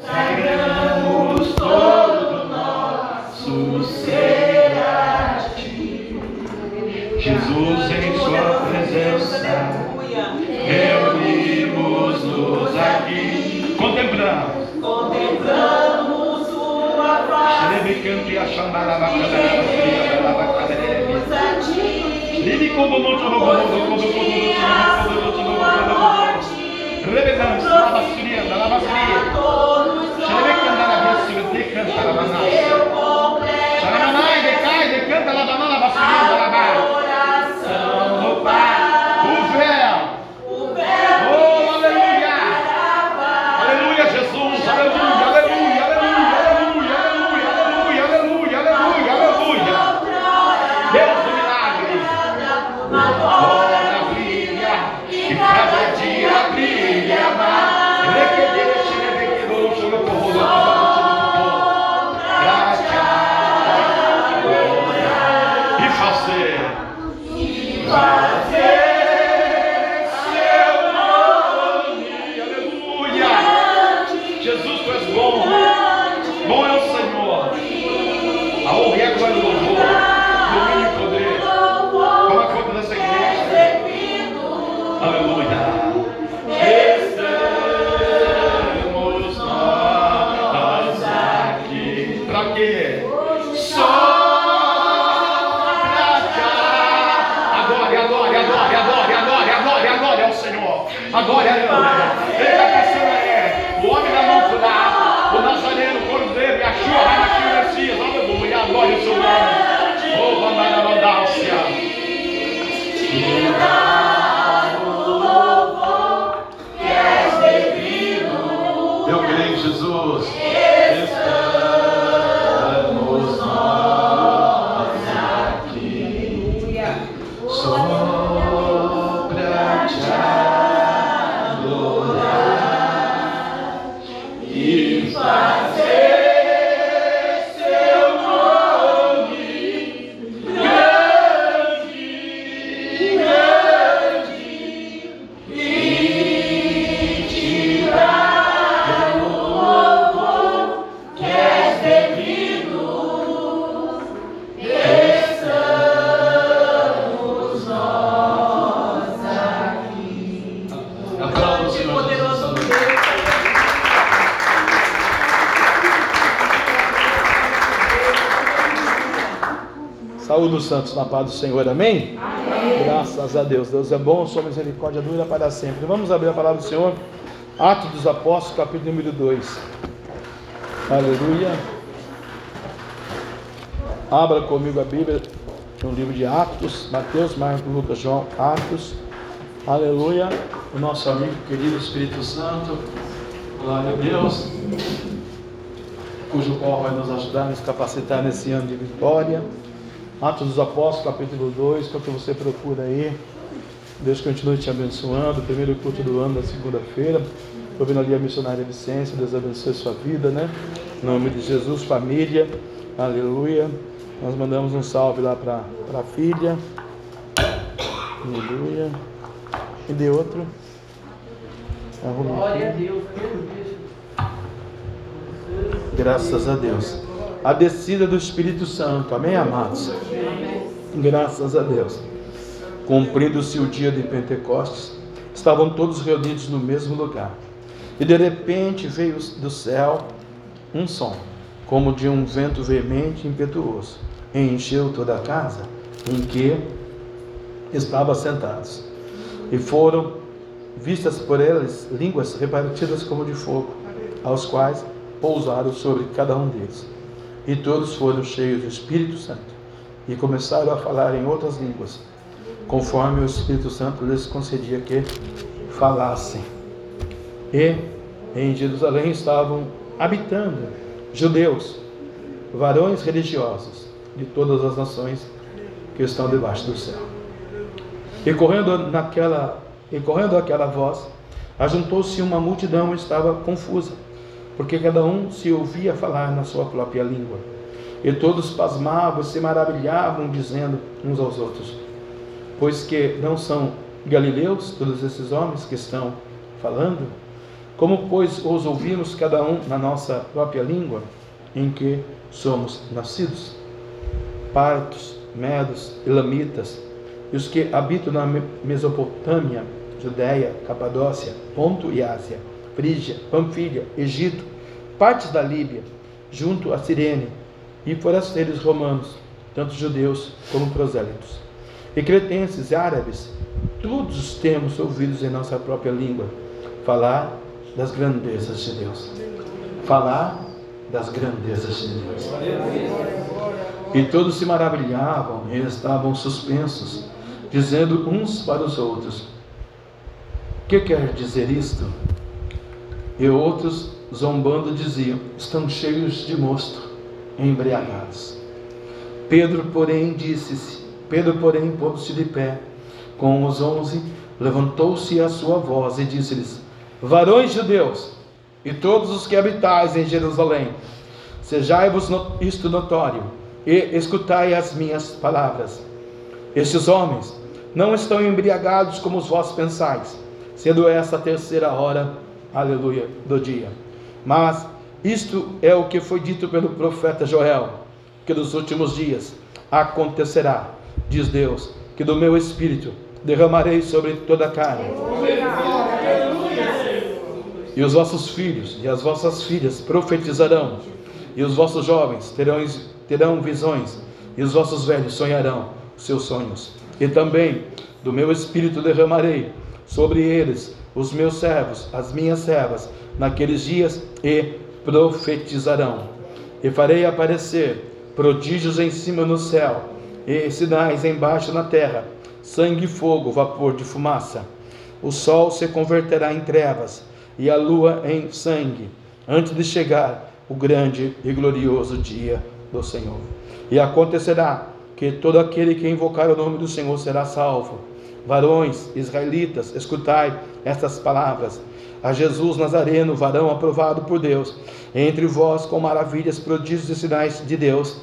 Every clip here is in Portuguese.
Sagramos todo nosso ser a ti. Jesus em sua presença, reunimos-nos aqui, contemplamos, contemplamos sua face. Xerebecanto e a xandaraba, decanta, completo Xaramanai, decai, decanta, lavamã, lavassiria, lavamã. Do Senhor, amém? Graças a Deus, Deus é bom, sua misericórdia dura para sempre. Vamos abrir a palavra do Senhor, Atos dos Apóstolos, capítulo número 2. Aleluia. Abra comigo a Bíblia no livro de Atos, Mateus, Marcos, Lucas, João, Atos. Aleluia. O nosso amigo querido Espírito Santo, glória a Deus, cujo qual vai nos ajudar a nos capacitar nesse ano de vitória. Atos dos Apóstolos, capítulo 2, enquanto você procura aí. Deus continue te abençoando. Primeiro culto do ano, da segunda-feira. Estou vendo ali a missionária Vicência. Deus abençoe sua vida, né? Em nome de Jesus, família. Aleluia. Nós mandamos um salve lá para a filha. Aleluia. E de outro. Arrume Glória a. Deus. Graças a Deus. A descida do Espírito Santo. Amém, amados? Graças a Deus. Cumprindo-se o dia de Pentecostes, estavam todos reunidos no mesmo lugar. E de repente veio do céu um som, como de um vento veemente e impetuoso, e encheu toda a casa em que estavam sentados. E foram vistas por eles línguas repartidas como de fogo, aos quais pousaram sobre cada um deles. E todos foram cheios do Espírito Santo e começaram a falar em outras línguas, conforme o Espírito Santo lhes concedia que falassem. E em Jerusalém estavam habitando judeus, varões religiosos de todas as nações que estão debaixo do céu. E correndo naquela e correndo aquela voz, ajuntou-se uma multidão e estava confusa, porque cada um se ouvia falar na sua própria língua. E todos pasmavam e se maravilhavam, dizendo uns aos outros: Pois que não são galileus todos esses homens que estão falando? Como, pois, os ouvimos cada um na nossa própria língua, em que somos nascidos? Partos, medos, elamitas, e os que habitam na Mesopotâmia, Judéia, Capadócia, Ponto e Ásia, Frígia, Panfilha, Egito, partes da Líbia, junto a Cirene, e forasteiros romanos, tanto judeus como prosélitos. E cretenses e árabes, todos temos ouvidos em nossa própria língua falar das grandezas de Deus. Falar das grandezas de Deus. E todos se maravilhavam e estavam suspensos, dizendo uns para os outros: Que quer dizer isto? E outros, zombando, diziam: Estão cheios de mosto, embriagados. Pedro, porém, disse-se: Pedro, porém, pondo-se de pé com os onze, levantou-se a sua voz e disse-lhes: Varões judeus, e todos os que habitais em Jerusalém, sejai-vos isto notório, e escutai as minhas palavras. Estes homens não estão embriagados como os vós pensais, sendo essa a terceira hora, aleluia, do dia. Mas isto é o que foi dito pelo profeta Joel, que nos últimos dias acontecerá, diz Deus, que do meu espírito derramarei sobre toda a carne. E os vossos filhos e as vossas filhas profetizarão, e os vossos jovens terão, terão visões, e os vossos velhos sonharão seus sonhos. E também do meu espírito derramarei sobre eles os meus servos, as minhas servas, naqueles dias e profetizarão. E farei aparecer prodígios em cima no céu e sinais embaixo na terra: sangue fogo, vapor de fumaça. O sol se converterá em trevas e a lua em sangue, antes de chegar o grande e glorioso dia do Senhor. E acontecerá que todo aquele que invocar o nome do Senhor será salvo. Varões, israelitas, escutai estas palavras. A Jesus Nazareno, varão aprovado por Deus, entre vós com maravilhas, prodígios e sinais de Deus,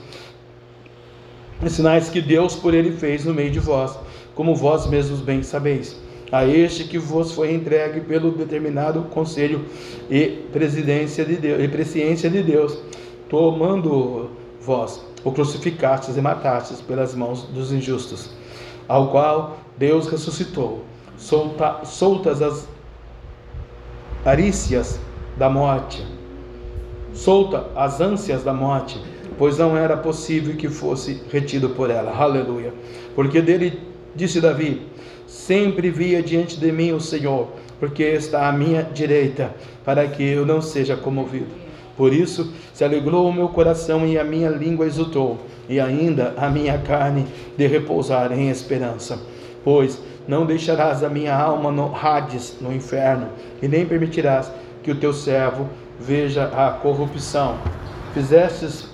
e sinais que Deus por ele fez no meio de vós, como vós mesmos bem sabeis a este que vos foi entregue pelo determinado conselho e presidência de Deus, e presciência de Deus, tomando vós o crucificastes e matastes pelas mãos dos injustos, ao qual Deus ressuscitou, solta, soltas as arícias da morte, solta as ânsias da morte, pois não era possível que fosse retido por ela. Aleluia. Porque dele disse Davi: Sempre via diante de mim o Senhor, porque está à minha direita, para que eu não seja comovido. Por isso se alegrou o meu coração e a minha língua exultou, e ainda a minha carne de repousar em esperança. Pois não deixarás a minha alma no Hades, no inferno, e nem permitirás que o teu servo veja a corrupção. Fizestes,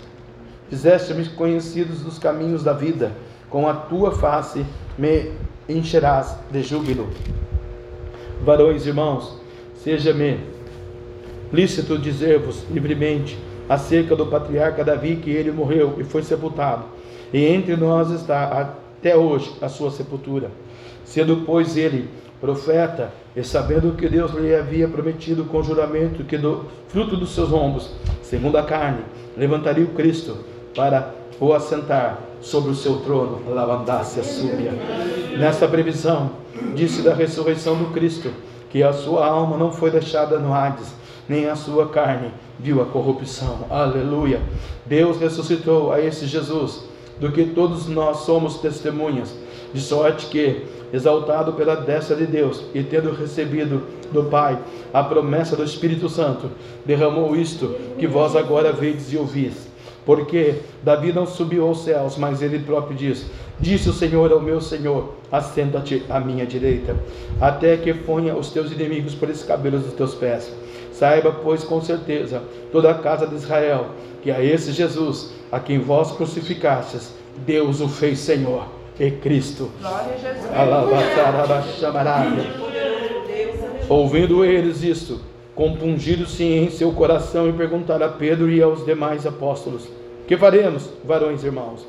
fizeste-me conhecidos dos caminhos da vida, com a tua face me encherás de júbilo. Varões, irmãos, seja-me lícito dizer-vos livremente acerca do patriarca Davi que ele morreu e foi sepultado, e entre nós está até hoje a sua sepultura. Sendo, pois, ele profeta, e sabendo que Deus lhe havia prometido com juramento que do fruto dos seus ombros, segundo a carne, levantaria o Cristo para o assentar sobre o seu trono, lavandácia súbia. Nesta previsão, disse da ressurreição do Cristo, que a sua alma não foi deixada no Hades, nem a sua carne viu a corrupção. Aleluia. Deus ressuscitou a esse Jesus, do que todos nós somos testemunhas, de sorte que, exaltado pela destra de Deus e tendo recebido do Pai a promessa do Espírito Santo, derramou isto que vós agora vedes e ouvis porque Davi não subiu aos céus, mas ele próprio diz: Disse o Senhor ao meu Senhor: Assenta-te à minha direita, até que ponha os teus inimigos por escabelos dos teus pés. Saiba, pois, com certeza, toda a casa de Israel, que a esse Jesus, a quem vós crucificastes, Deus o fez Senhor e Cristo. Glória a Jesus. Ouvindo eles isto, compungiram-se em seu coração e perguntaram a Pedro e aos demais apóstolos: Que faremos, varões irmãos?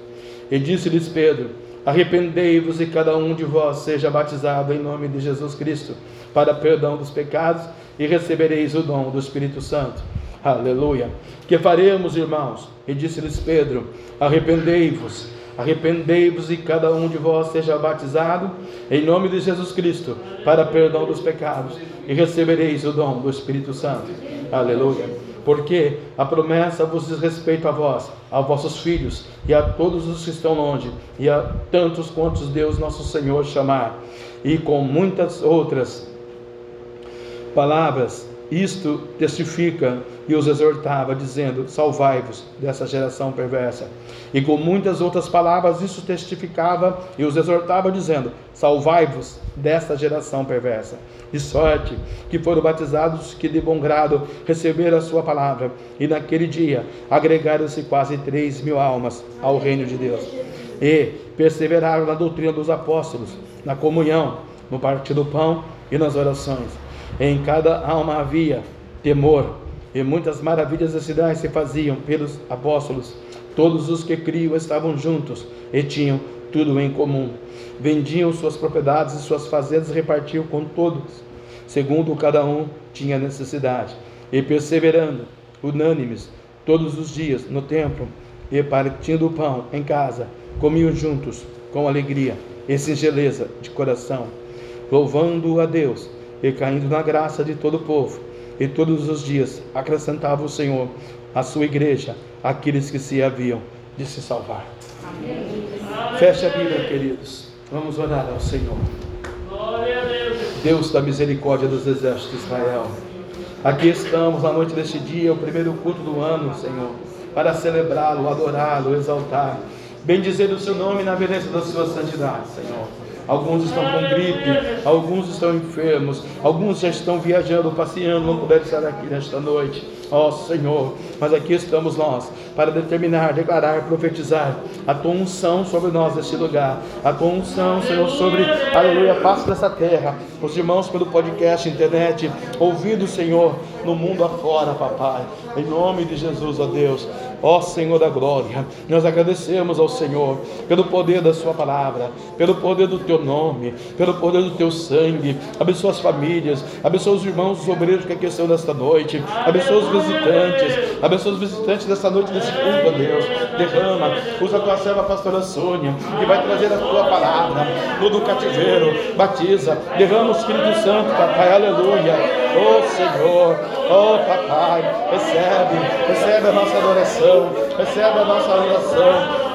E disse-lhes Pedro: Arrependei-vos e cada um de vós seja batizado em nome de Jesus Cristo para perdão dos pecados, e recebereis o dom do Espírito Santo. Aleluia. Que faremos, irmãos? E disse-lhes Pedro: Arrependei-vos, arrependei-vos e cada um de vós seja batizado em nome de Jesus Cristo para perdão dos pecados e recebereis o dom do Espírito Santo. Aleluia porque a promessa vos diz respeito a vós, a vossos filhos e a todos os que estão longe, e a tantos quantos Deus nosso Senhor chamar, e com muitas outras palavras isto testifica e os exortava, dizendo: Salvai-vos dessa geração perversa. E com muitas outras palavras, isso testificava e os exortava, dizendo: Salvai-vos desta geração perversa. De sorte que foram batizados que de bom grado receberam a sua palavra, e naquele dia agregaram-se quase três mil almas ao reino de Deus. E perseveraram na doutrina dos apóstolos, na comunhão, no partir do pão e nas orações. Em cada alma havia temor, e muitas maravilhas e sinais se faziam pelos apóstolos. Todos os que criam estavam juntos e tinham tudo em comum. Vendiam suas propriedades e suas fazendas repartiam com todos, segundo cada um tinha necessidade. E perseverando, unânimes, todos os dias no templo, e partindo o pão em casa, comiam juntos com alegria e singeleza de coração, louvando a Deus e caindo na graça de todo o povo. E todos os dias acrescentava o Senhor à sua igreja aqueles que se haviam de se salvar. Amém. Feche a Bíblia, queridos. Vamos orar ao Senhor. Deus da misericórdia dos exércitos de Israel. Aqui estamos na noite deste dia, o primeiro culto do ano, Senhor, para celebrá-lo, adorá-lo, exaltar, bendizer o seu nome na beleza da sua santidade, Senhor alguns estão com gripe, alguns estão enfermos, alguns já estão viajando, passeando, não puderam estar aqui nesta noite. Ó oh, Senhor, mas aqui estamos nós para determinar, declarar, profetizar a tua unção sobre nós neste lugar, a tua unção, Senhor, sobre, aleluia, passo dessa terra, os irmãos pelo podcast, internet, ouvindo, Senhor, no mundo afora, papai, em nome de Jesus, ó Deus. Ó Senhor da glória, nós agradecemos ao Senhor pelo poder da Sua palavra, pelo poder do Teu nome, pelo poder do Teu sangue. Abençoa as famílias, abençoa os irmãos, os obreiros que aqui nesta noite, abençoa os visitantes, abençoa os visitantes desta noite, desse culto, ó Deus. Derrama, usa a tua serva, pastora Sônia, que vai trazer a tua palavra, do cativeiro, batiza, derrama o Espírito Santo, papai, aleluia. Oh Senhor, oh papai, recebe, recebe a nossa adoração, recebe a nossa adoração.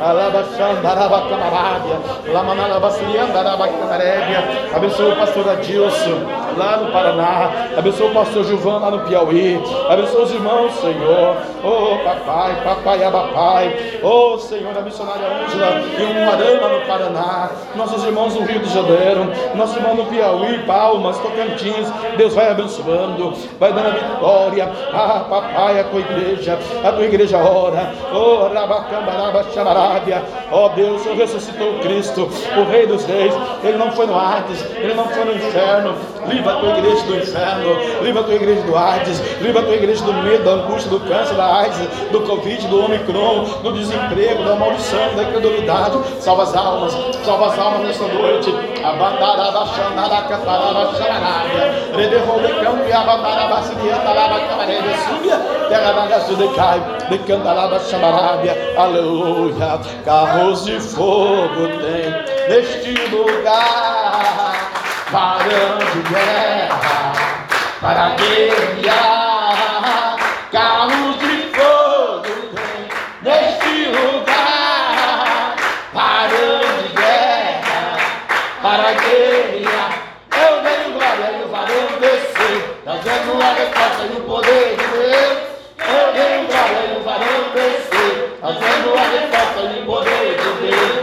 Abençoa o pastor Adilson lá no Paraná. Abençoa o pastor Gilvan lá no Piauí. Abençoa os irmãos, Senhor. Oh papai, papai, abapai. Oh Senhor, a missionária Ângela em Umuarama no Paraná. Nossos irmãos no Rio de Janeiro. Nosso irmão no Piauí, Palmas, Tocantins. Deus vai abençoando, vai dando a vitória. Ah, papai, a tua igreja, a tua igreja ora. Oh, Rabacambaraba, Chamarábia. Oh Deus, Senhor ressuscitou Cristo, o Rei dos Reis. Ele não foi no Hades, ele não foi no inferno. Livra a tua igreja do inferno, livra a tua igreja do Hades, livra a tua igreja do medo, da angústia, do câncer, da AIDS, do Covid, do Omicron, do desemprego, da maldição, da incredulidade. Salva as almas, salva as almas nesta noite. E. Aleluia. Carros de fogo tem neste lugar varão de guerra para guerrear. Carros trazendo a resposta e o poder de Deus.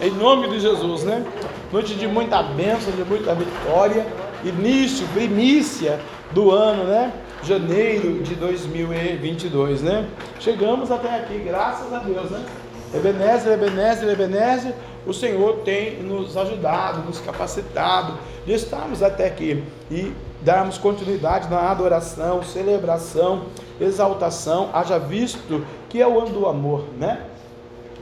Em nome de Jesus, né? Noite de muita bênção, de muita vitória. Início, primícia do ano, né? Janeiro de 2022, né? Chegamos até aqui, graças a Deus, né? Ebenezer, Ebenezer, Ebenezer, o Senhor tem nos ajudado, nos capacitado de estarmos até aqui e darmos continuidade na adoração, celebração, exaltação, haja visto que é o ano do amor, né?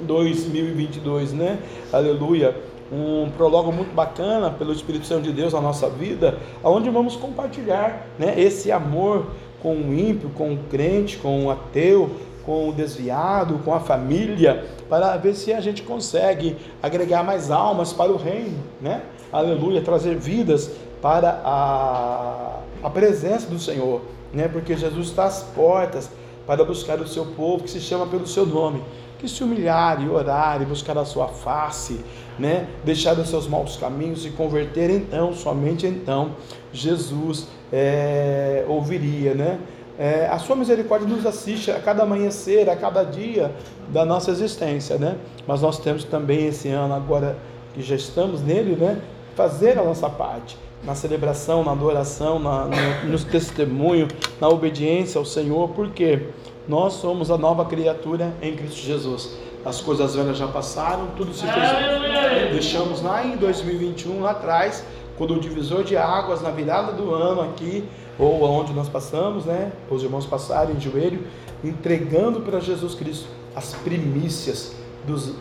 2022, né? Aleluia. Um prólogo muito bacana pelo Espírito Santo de Deus na nossa vida, onde vamos compartilhar, né, esse amor com o ímpio, com o crente, com o ateu, com o desviado, com a família, para ver se a gente consegue agregar mais almas para o reino, né? Aleluia, trazer vidas para a, a presença do Senhor, né? Porque Jesus está às portas para buscar o seu povo que se chama pelo seu nome, que se humilhar e orar e buscar a sua face, né? Deixar os seus maus caminhos e converter, então, somente então, Jesus é, ouviria, né? É, a sua misericórdia nos assiste a cada amanhecer, a cada dia da nossa existência, né? Mas nós temos também esse ano agora que já estamos nele, né? Fazer a nossa parte na celebração, na adoração, na, no, no testemunho, na obediência ao Senhor, porque nós somos a nova criatura em Cristo Jesus. As coisas velhas já passaram, tudo se fez. Deixamos lá em 2021, lá atrás, quando o divisor de águas, na virada do ano aqui, ou aonde nós passamos, né? Os irmãos passaram em joelho, entregando para Jesus Cristo as primícias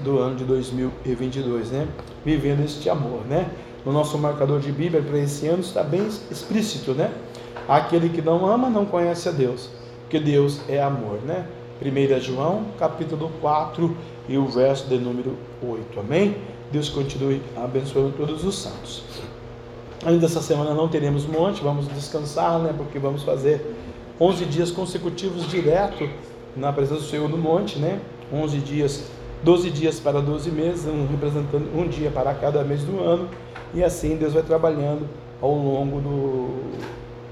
do ano de 2022, né? Vivendo este amor, né? No nosso marcador de Bíblia para esse ano está bem explícito, né? Aquele que não ama não conhece a Deus, porque Deus é amor, né? 1 João, capítulo 4 e o verso de número 8. Amém? Deus continue abençoando todos os santos. Ainda essa semana não teremos monte, vamos descansar, né? Porque vamos fazer 11 dias consecutivos direto na presença do Senhor no monte, né? 11 dias 12 dias para 12 meses, um representando um dia para cada mês do ano, e assim Deus vai trabalhando ao longo do,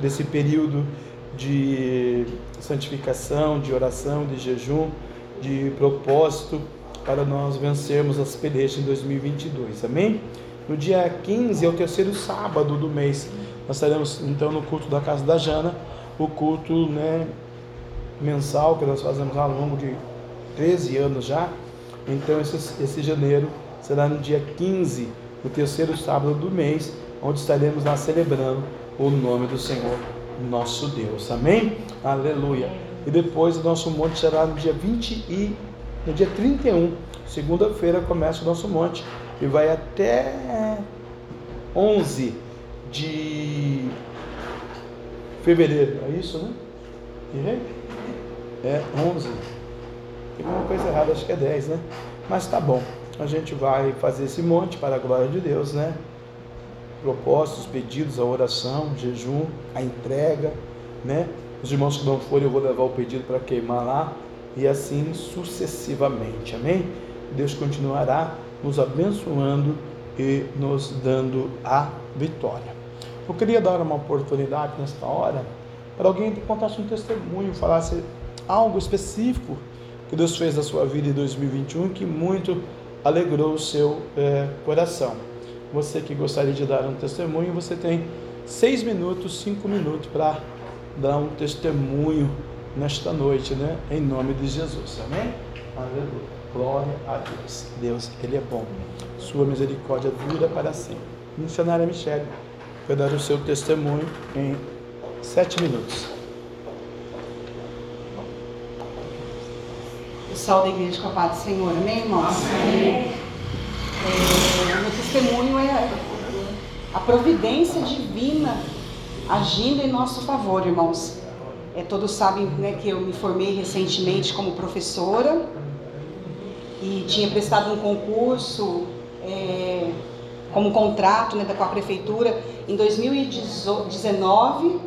desse período de santificação, de oração, de jejum, de propósito para nós vencermos as pelejas em 2022. Amém? No dia 15 é o terceiro sábado do mês. Nós estaremos então no culto da casa da Jana, o culto, né, mensal que nós fazemos ao longo de 13 anos já. Então esse, esse janeiro será no dia 15, o terceiro sábado do mês, onde estaremos lá celebrando o nome do Senhor, nosso Deus. Amém? Aleluia. E depois o nosso monte será no dia 20 e no dia 31, segunda-feira começa o nosso monte e vai até 11 de fevereiro. É isso, né? Errei? É 11. Tem uma coisa errada, acho que é 10, né? Mas tá bom. A gente vai fazer esse monte para a glória de Deus, né? Propósitos, pedidos, a oração, o jejum, a entrega, né? Os irmãos que não forem, eu vou levar o pedido para queimar lá e assim sucessivamente. Amém? Deus continuará nos abençoando e nos dando a vitória. Eu queria dar uma oportunidade nesta hora para alguém contasse um testemunho, falasse algo específico que Deus fez na sua vida em 2021 que muito alegrou o seu é, coração. Você que gostaria de dar um testemunho, você tem seis minutos, cinco minutos para dar um testemunho nesta noite, né? Em nome de Jesus, amém? Aleluia. Glória a Deus. Deus, Ele é bom. Sua misericórdia dura para sempre. Missionária Michele vai dar o seu testemunho em sete minutos. Pessoal da igreja com a paz do Senhor, amém, irmãos? Amém. É, testemunho é a providência divina agindo em nosso favor, irmãos. É, todos sabem né, que eu me formei recentemente como professora e tinha prestado um concurso é, como contrato né, com a prefeitura em 2019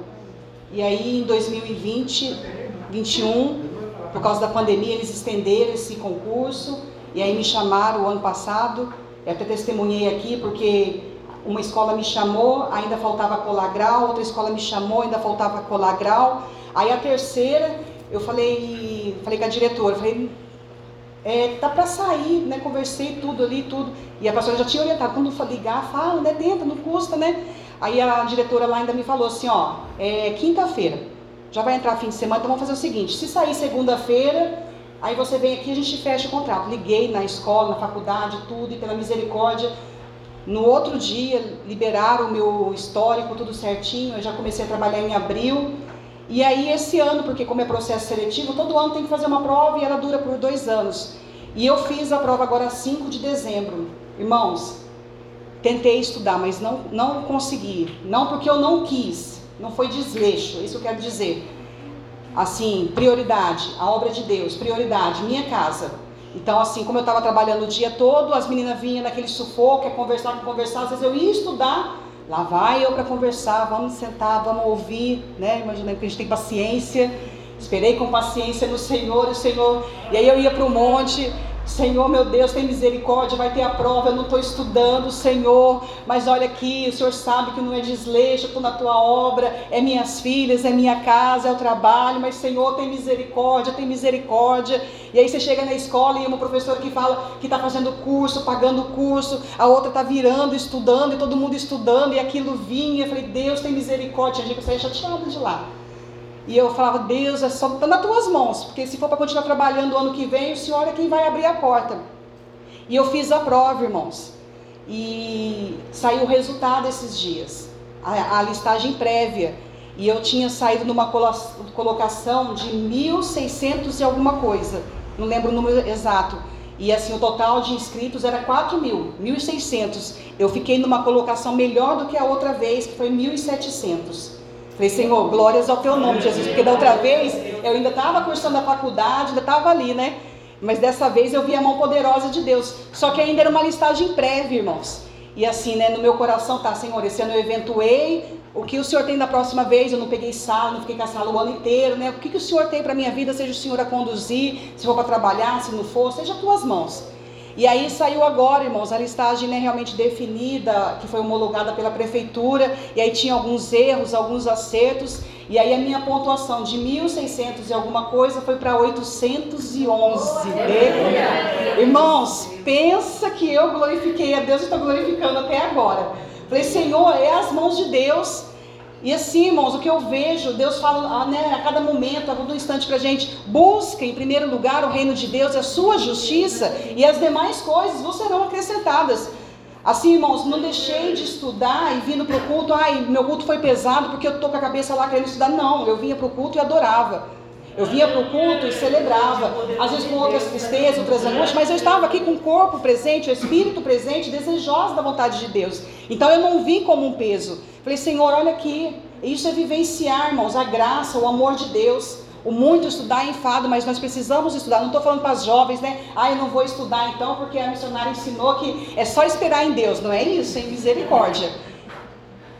e aí em 2020, 21, por causa da pandemia, eles estenderam esse concurso e aí me chamaram o ano passado, eu até testemunhei aqui porque uma escola me chamou, ainda faltava colar grau, outra escola me chamou, ainda faltava colar grau. Aí a terceira, eu falei, falei com a diretora, falei, é, tá para sair, né? Conversei tudo ali, tudo. E a pastora já tinha orientado, quando for ligar, fala, né? Tenta, não custa, né? Aí a diretora lá ainda me falou assim, ó, é quinta-feira, já vai entrar fim de semana, então vamos fazer o seguinte, se sair segunda-feira, aí você vem aqui a gente fecha o contrato. Liguei na escola, na faculdade, tudo, e pela misericórdia, no outro dia liberaram o meu histórico, tudo certinho, eu já comecei a trabalhar em abril, e aí esse ano, porque como é processo seletivo, todo ano tem que fazer uma prova e ela dura por dois anos. E eu fiz a prova agora 5 de dezembro. Irmãos, tentei estudar, mas não, não consegui. Não porque eu não quis, não foi desleixo, isso eu quero dizer. Assim, prioridade, a obra de Deus, prioridade, minha casa. Então, assim, como eu estava trabalhando o dia todo, as meninas vinham naquele sufoco, é conversar, conversar, às vezes eu ia estudar, Lá vai eu para conversar, vamos sentar, vamos ouvir, né? Imaginando que a gente tem paciência. Esperei com paciência no Senhor, o Senhor. E aí eu ia para o monte, Senhor, meu Deus, tem misericórdia, vai ter a prova, eu não estou estudando, Senhor, mas olha aqui, o Senhor sabe que não é desleixo, estou na tua obra, é minhas filhas, é minha casa, é o trabalho, mas Senhor, tem misericórdia, tem misericórdia. E aí você chega na escola e uma professora que fala que está fazendo curso, pagando curso, a outra está virando, estudando, e todo mundo estudando, e aquilo vinha, eu falei, Deus tem misericórdia, tinha gente que saía chateada de lá. E eu falava, Deus, é só tá nas tuas mãos, porque se for para continuar trabalhando o ano que vem, o Senhor é quem vai abrir a porta. E eu fiz a prova, irmãos. E saiu o resultado esses dias, a, a listagem prévia. E eu tinha saído numa colocação de 1.600 e alguma coisa, não lembro o número exato. E assim, o total de inscritos era 4 mil, 1.600. Eu fiquei numa colocação melhor do que a outra vez, que foi 1.700. Falei, Senhor, glórias ao teu nome, Jesus, porque da outra vez eu ainda estava cursando a faculdade, ainda estava ali, né? Mas dessa vez eu vi a mão poderosa de Deus. Só que ainda era uma listagem prévia, irmãos. E assim, né, no meu coração tá, Senhor, esse ano eu eventuei, o que o Senhor tem da próxima vez? Eu não peguei sala, não fiquei com a sala o ano inteiro, né? O que, que o Senhor tem para minha vida? Seja o Senhor a conduzir, se for para trabalhar, se não for, seja as tuas mãos. E aí saiu agora, irmãos, a listagem né, realmente definida, que foi homologada pela prefeitura, e aí tinha alguns erros, alguns acertos, e aí a minha pontuação de 1.600 e alguma coisa foi para 811. Né? Irmãos, pensa que eu glorifiquei a Deus e estou glorificando até agora. Falei, Senhor, é as mãos de Deus. E assim, irmãos, o que eu vejo, Deus fala ah, né, a cada momento, a todo instante para a gente, busca em primeiro lugar o reino de Deus, a sua justiça, e as demais coisas vos serão acrescentadas. Assim, irmãos, não deixei de estudar e vindo para o culto, ai, meu culto foi pesado porque eu estou com a cabeça lá querendo estudar. Não, eu vinha para o culto e adorava. Eu vinha para o culto e celebrava, às vezes com outras tristezas, outras angústias, mas eu estava aqui com o corpo presente, o espírito presente, desejosa da vontade de Deus. Então eu não vim como um peso. Falei, Senhor, olha aqui. Isso é vivenciar, irmãos, a graça, o amor de Deus. O muito estudar é enfado, mas nós precisamos estudar. Não estou falando para as jovens, né? Ah, eu não vou estudar então, porque a missionária ensinou que é só esperar em Deus. Não é isso, sem misericórdia.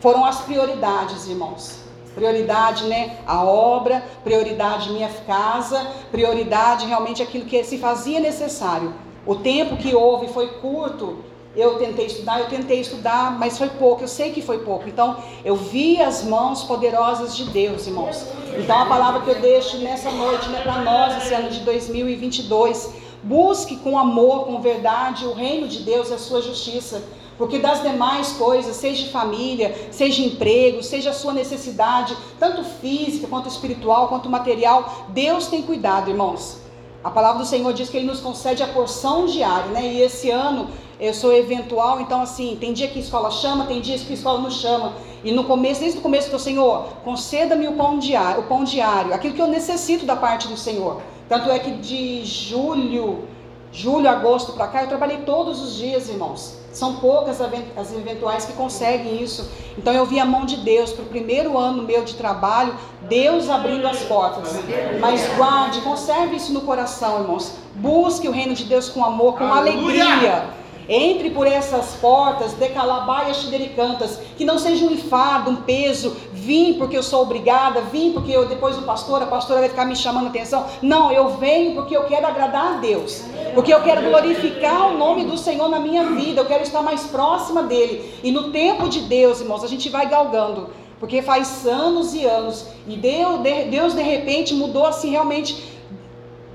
Foram as prioridades, irmãos. Prioridade, né? A obra, prioridade minha casa, prioridade realmente aquilo que se fazia necessário. O tempo que houve foi curto, eu tentei estudar, eu tentei estudar, mas foi pouco, eu sei que foi pouco. Então, eu vi as mãos poderosas de Deus, irmãos. Então, a palavra que eu deixo nessa noite, né, para nós, esse ano de 2022, busque com amor, com verdade, o reino de Deus e a sua justiça. Porque das demais coisas, seja família, seja emprego, seja a sua necessidade, tanto física quanto espiritual, quanto material, Deus tem cuidado, irmãos. A palavra do Senhor diz que Ele nos concede a porção diária, né? E esse ano eu sou eventual, então assim, tem dia que a escola chama, tem dias que a escola não chama. E no começo, desde o começo, eu Senhor, conceda-me o pão diário, o pão diário, aquilo que eu necessito da parte do Senhor. Tanto é que de julho, julho, agosto para cá, eu trabalhei todos os dias, irmãos. São poucas as eventuais que conseguem isso. Então eu vi a mão de Deus para o primeiro ano meu de trabalho, Deus abrindo as portas. Mas guarde, conserve isso no coração, irmãos. Busque o reino de Deus com amor, com Aleluia. alegria entre por essas portas, decalabaias xidericantas, que não seja um enfado, um peso, vim porque eu sou obrigada, vim porque eu, depois o pastor, a pastora vai ficar me chamando atenção. Não, eu venho porque eu quero agradar a Deus, porque eu quero glorificar o nome do Senhor na minha vida, eu quero estar mais próxima dEle. E no tempo de Deus, irmãos, a gente vai galgando, porque faz anos e anos, e Deus de, Deus de repente mudou assim realmente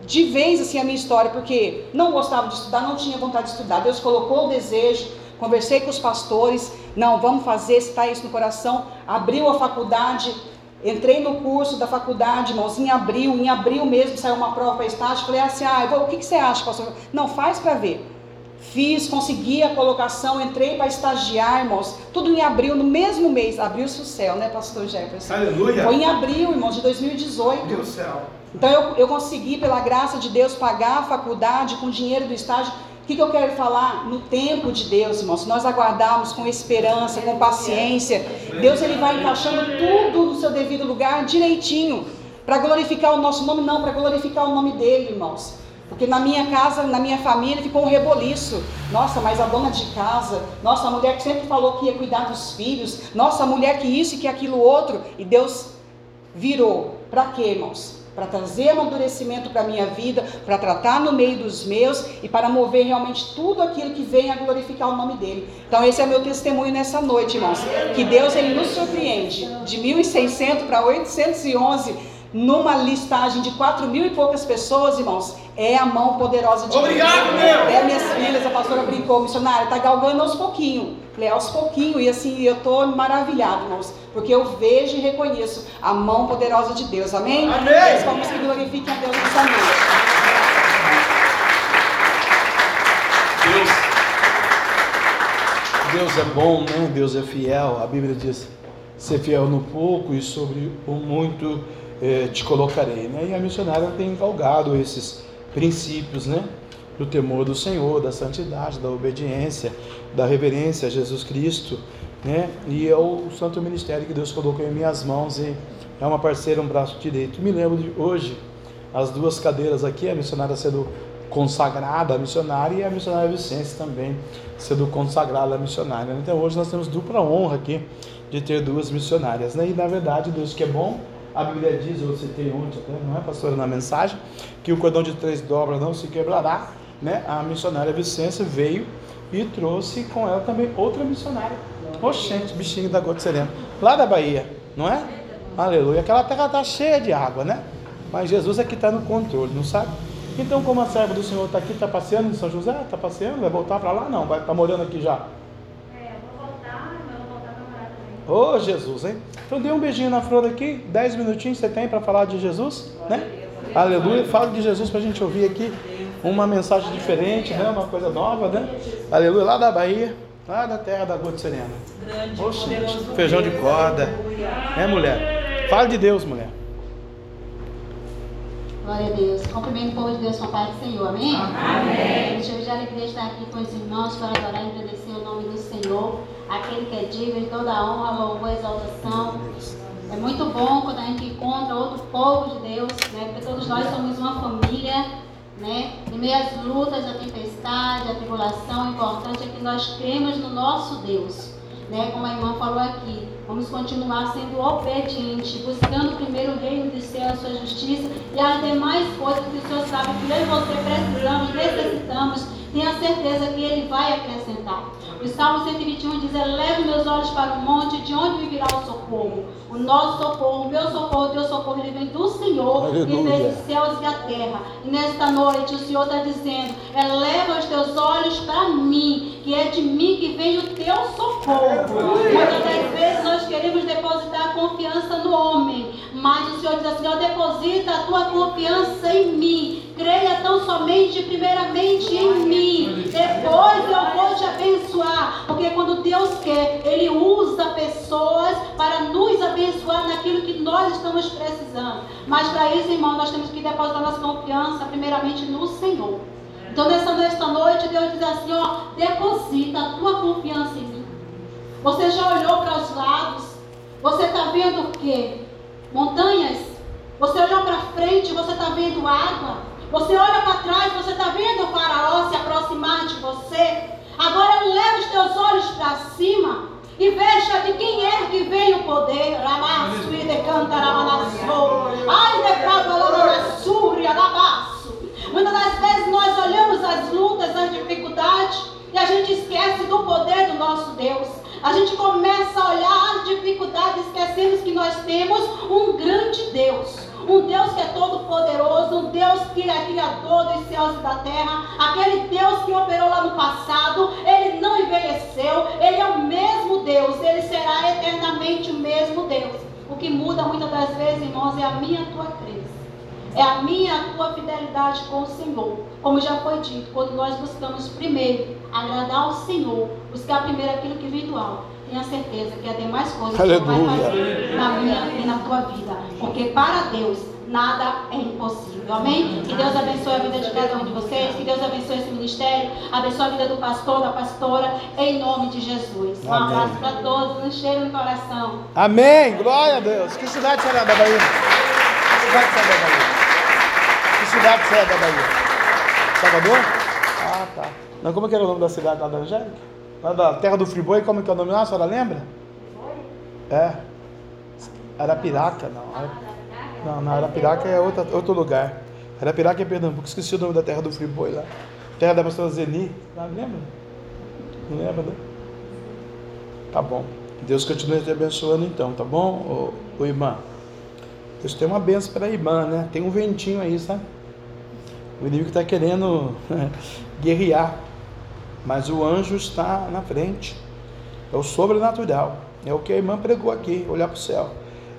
de vez assim a minha história, porque não gostava de estudar, não tinha vontade de estudar. Deus colocou o desejo, conversei com os pastores, não, vamos fazer, está isso no coração. Abriu a faculdade, entrei no curso da faculdade, irmãos, em abril, em abril mesmo saiu uma prova para estágio. Falei assim: ah, vou, o que, que você acha, pastor? Não, faz para ver. Fiz, consegui a colocação, entrei para estagiar, irmãos. Tudo em abril, no mesmo mês. Abriu-se o céu, né, pastor Jefferson? Aleluia! Foi em abril, irmãos, de 2018. Meu céu. Então eu, eu consegui, pela graça de Deus, pagar a faculdade com dinheiro do estágio. O que, que eu quero falar? No tempo de Deus, irmãos, se nós aguardarmos com esperança, com paciência, Deus ele vai encaixando tudo no seu devido lugar direitinho. Para glorificar o nosso nome, não, para glorificar o nome dele, irmãos. Porque na minha casa, na minha família, ficou um reboliço. Nossa, mas a dona de casa, nossa, a mulher que sempre falou que ia cuidar dos filhos, nossa, a mulher que isso e que aquilo outro. E Deus virou. Para quê, irmãos? Para trazer amadurecimento para a minha vida, para tratar no meio dos meus e para mover realmente tudo aquilo que vem a glorificar o nome dele. Então esse é meu testemunho nessa noite, irmãos. Que Deus ele nos surpreende de 1.600 para 811 numa listagem de 4 mil e poucas pessoas, irmãos, é a mão poderosa de Obrigado, Deus. Deus! É minhas filhas, a pastora brincou, missionária, está galgando aos pouquinhos. Falei, aos pouquinhos, e assim, eu estou maravilhado, irmãos, porque eu vejo e reconheço a mão poderosa de Deus, amém? Amém! Deus, vamos que glorifiquem a Deus nessa noite. Deus, Deus é bom, né? Deus é fiel. A Bíblia diz: ser fiel no pouco e sobre o muito eh, te colocarei. Né? E a missionária tem galgado esses princípios, né? Do temor do Senhor, da santidade, da obediência, da reverência a Jesus Cristo, né? E é o santo ministério que Deus colocou em minhas mãos e é uma parceira, um braço direito. Me lembro de hoje, as duas cadeiras aqui, a missionária sendo consagrada missionária e a missionária Vicência também sendo consagrada missionária. Então hoje nós temos dupla honra aqui de ter duas missionárias. Né? E na verdade, Deus que é bom, a Bíblia diz, eu citei ontem até, não é, pastora, na mensagem, que o cordão de três dobras não se quebrará. Né? A missionária Vicência veio e trouxe com ela também outra missionária. Oxente, bichinho da Gota Serena, lá da Bahia, não é? Aleluia. Aquela terra está cheia de água, né? Mas Jesus é que está no controle, não sabe? Então, como a serva do Senhor está aqui, está passeando em São José, está passeando, vai voltar para lá? Não, vai estar tá morando aqui já. É, vou voltar, mas vou voltar para morar também. Ô oh, Jesus, hein? Então dê um beijinho na flor aqui, dez minutinhos você tem para falar de Jesus, né? Aleluia, fala de Jesus para a gente ouvir aqui uma mensagem diferente, né? Uma coisa nova, né? Aleluia, lá da Bahia, lá da terra da Gota Serena. Oxe, feijão de corda, é mulher? Fala de Deus, mulher. Glória a Deus. Cumprimento o povo de Deus com a paz do Senhor. Amém? Amém. Cheio de alegria estar aqui com os irmãos para adorar e agradecer o nome do Senhor, aquele que é digno de toda honra, louvor exaltação. É muito bom quando a gente encontra outro povo de Deus, né? porque todos nós somos uma família. Né? Em meio às lutas, a tempestade, a tribulação, o importante é que nós cremos no nosso Deus né, como a irmã falou aqui, vamos continuar sendo obedientes, buscando primeiro o reino de céu, a sua justiça e as demais coisas que o Senhor sabe que eu e você precisamos, necessitamos, tenha certeza que Ele vai acrescentar. O Salmo 121 diz: Eleve meus olhos para o monte, de onde me virá o socorro? O nosso socorro, o meu socorro, o teu socorro, ele vem do Senhor, Aleluia. que fez os céus e a terra. E nesta noite o Senhor está dizendo: Eleva os teus olhos para mim, que é de mim que vem o teu socorro. Muitas das vezes nós queremos depositar confiança no homem, mas o Senhor diz assim: deposita a tua confiança em mim. Creia tão somente, primeiramente em mim. Depois eu vou te abençoar. Porque quando Deus quer, Ele usa pessoas para nos abençoar naquilo que nós estamos precisando. Mas para isso, irmão, nós temos que depositar nossa confiança primeiramente no Senhor. Então, nessa, noite, Deus diz assim: ó, deposita a tua confiança em mim. Você já olhou para os lados? Você está vendo o quê? Montanhas? Você olhou para frente, você está vendo água? Você olha para trás, você está vendo o faraó se aproximar de você. Agora leva os teus olhos para cima e veja de quem é que vem o poder. Ramassu e decanta ramanassou. Ai. Muitas das vezes nós olhamos as lutas, as dificuldades e a gente esquece do poder do nosso Deus. A gente começa a olhar as dificuldades e esquecemos que nós temos um grande Deus um Deus que é todo poderoso, um Deus que é criador dos céus e da terra, aquele Deus que operou lá no passado, ele não envelheceu, ele é o mesmo Deus, ele será eternamente o mesmo Deus. O que muda muitas das vezes, irmãos, é a minha tua crença. É a minha tua fidelidade com o Senhor. Como já foi dito, quando nós buscamos primeiro agradar o Senhor, buscar primeiro aquilo que vem do alto, tenha certeza que as demais coisas Aleluia. vai fazer na minha e na tua vida. Porque para Deus nada é impossível. Amém? Que Deus abençoe a vida de cada um de vocês. Que Deus abençoe esse ministério. Abençoe a vida do pastor, da pastora. Em nome de Jesus. Um Amém. abraço para todos. Um cheiro no coração. Amém. Glória a Deus. Que cidade será da Bahia? Que cidade será da Bahia? Que cidade será da Bahia? Salvador? Ah, tá. Não, como é que era o nome da cidade lá da Angélica? Lá da terra do Friboi, como é que é o nome lá? A senhora lembra? É. Arapiraca, não. Não, não, Arapiraca é outra, outro lugar. Arapiraca é Pernambuco, esqueci o nome da terra do Friboi lá. Terra da pastora Zeni. Ah, lembra? Não lembra, né? Tá bom. Deus continue te abençoando então, tá bom, ô, ô irmã? Deus tem uma benção para a irmã, né? Tem um ventinho aí, sabe? O inimigo está querendo guerrear mas o anjo está na frente. É o sobrenatural. É o que a irmã pregou aqui, olhar para o céu.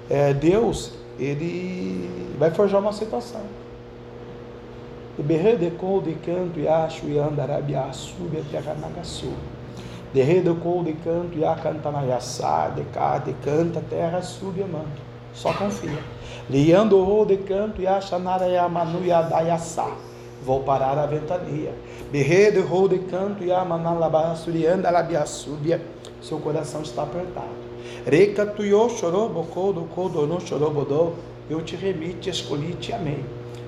É, Deus, ele vai forjar uma situação. E berrede com de canto e acho e andarabiaçu e terranagaçu. Derrede com de canto e a cantanaiaçá, de cá, de canta, terra sube manto. Só confia. Liando de canto e acha narayamanu e adaiaçá. Vou parar a ventania. Berredo, rode, canto, yamanalabasurianda. Seu coração está apertado. Reca, tuiô, chorou, bocodo, codono, chorou, bodô. Eu te remite, escolhi, te amei.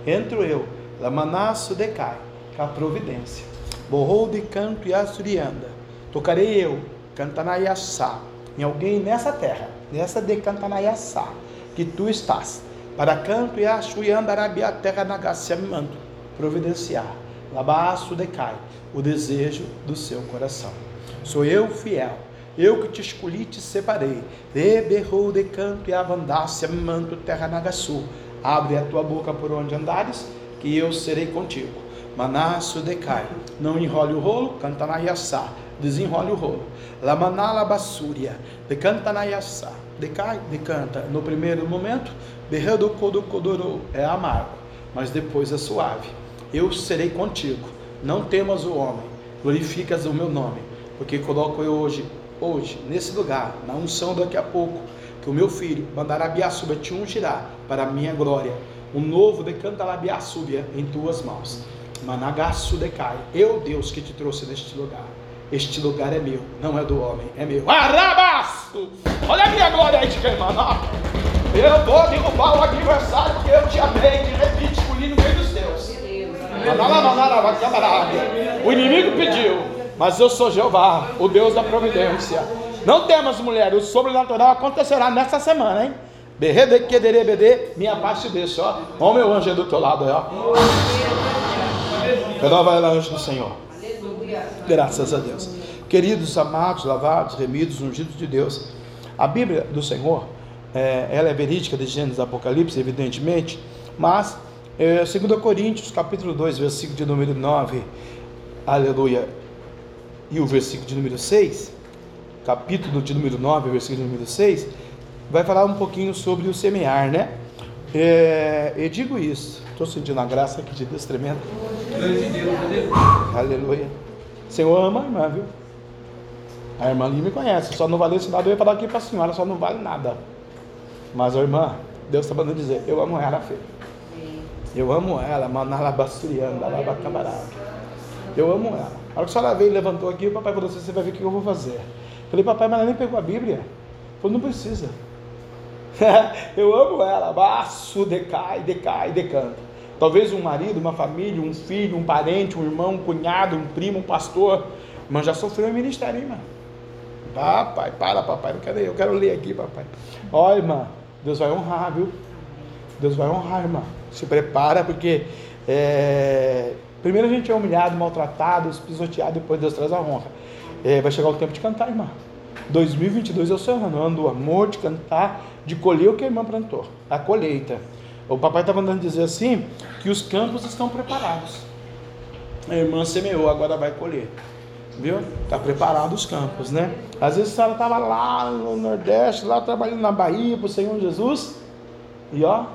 Entro eu, lamanaço decai. a providência. Borrou de canto e assurianda. Tocarei eu, cantanaiaçá, em alguém nessa terra, nessa de cantanaiaçá, que tu estás. Para canto e assurianda arabia terra nagaciamando. Providenciar. Labaço decai o desejo do seu coração. Sou eu fiel eu que te escolhi te separei. De berrou de canto e avandácia, manto terra nagaçu. Abre a tua boca por onde andares, que eu serei contigo. Manasso decai. Não enrole o rolo, canta na iaçá. Desenrole o rolo. Lamanala na iaçá. Decai, decanta. No primeiro momento, berrando codorô. É amargo, mas depois é suave. Eu serei contigo. Não temas o homem. Glorificas o meu nome. Porque coloco eu hoje hoje, nesse lugar, na unção daqui a pouco, que o meu filho, Mandarabiaçuba, te ungirá para a minha glória, um novo decantalabiaçúbia em tuas mãos. Managaçu decai, eu Deus que te trouxe neste lugar. Este lugar é meu, não é do homem, é meu. Arabaço! Olha a minha glória aí de queimando. Eu vou derrubar o adversário porque eu te amei, de repente escolhi no meio dos. O inimigo pediu, mas eu sou Jeová, o Deus da providência. Não temas, mulher, o sobrenatural acontecerá nesta semana, hein? BD, minha paz te deixa, ó. Ó, meu anjo do teu lado, ó. Renova ela, anjo do Senhor. Graças a Deus. Queridos, amados, lavados, remidos, ungidos de Deus. A Bíblia do Senhor, é, ela é verídica de Gênesis Apocalipse, evidentemente, mas é, 2 Coríntios, capítulo 2, versículo de número 9, aleluia, e o versículo de número 6, capítulo de número 9, versículo de número 6, vai falar um pouquinho sobre o semear, né? É, eu digo isso, estou sentindo a graça aqui de Deus tremenda. Aleluia. Senhor ama a irmã, viu? A irmã ali me conhece, só não valeu esse nada, eu ia falar aqui para a senhora, só não vale nada. Mas a irmã, Deus está mandando dizer, eu amo ela, filho. Eu amo ela, manalabasturianda, alabacamarada. Eu amo ela. A hora que a senhora veio e levantou aqui, o papai falou assim: você vai ver o que eu vou fazer. Falei, papai, mas ela nem pegou a Bíblia. Falei, não precisa. eu amo ela, baço, decai, decai, decanta. Talvez um marido, uma família, um filho, um parente, um irmão, um cunhado, um primo, um pastor. Mas já sofreu em ministério, irmã. Papai, para, papai, não quero eu quero ler aqui, papai. Olha, irmã, Deus vai honrar, viu? Deus vai honrar, irmã. Se prepara, porque é, Primeiro a gente é humilhado, maltratado, pisoteado, depois Deus traz a honra. É, vai chegar o tempo de cantar, irmã. 2022 é o seu ano, ano do amor, de cantar, de colher o que a irmã plantou, a colheita. O papai estava mandando dizer assim, que os campos estão preparados. A irmã semeou, agora vai colher. Viu? Está preparado os campos, né? Às vezes a senhora estava lá no Nordeste, lá trabalhando na Bahia para o Senhor Jesus. E ó,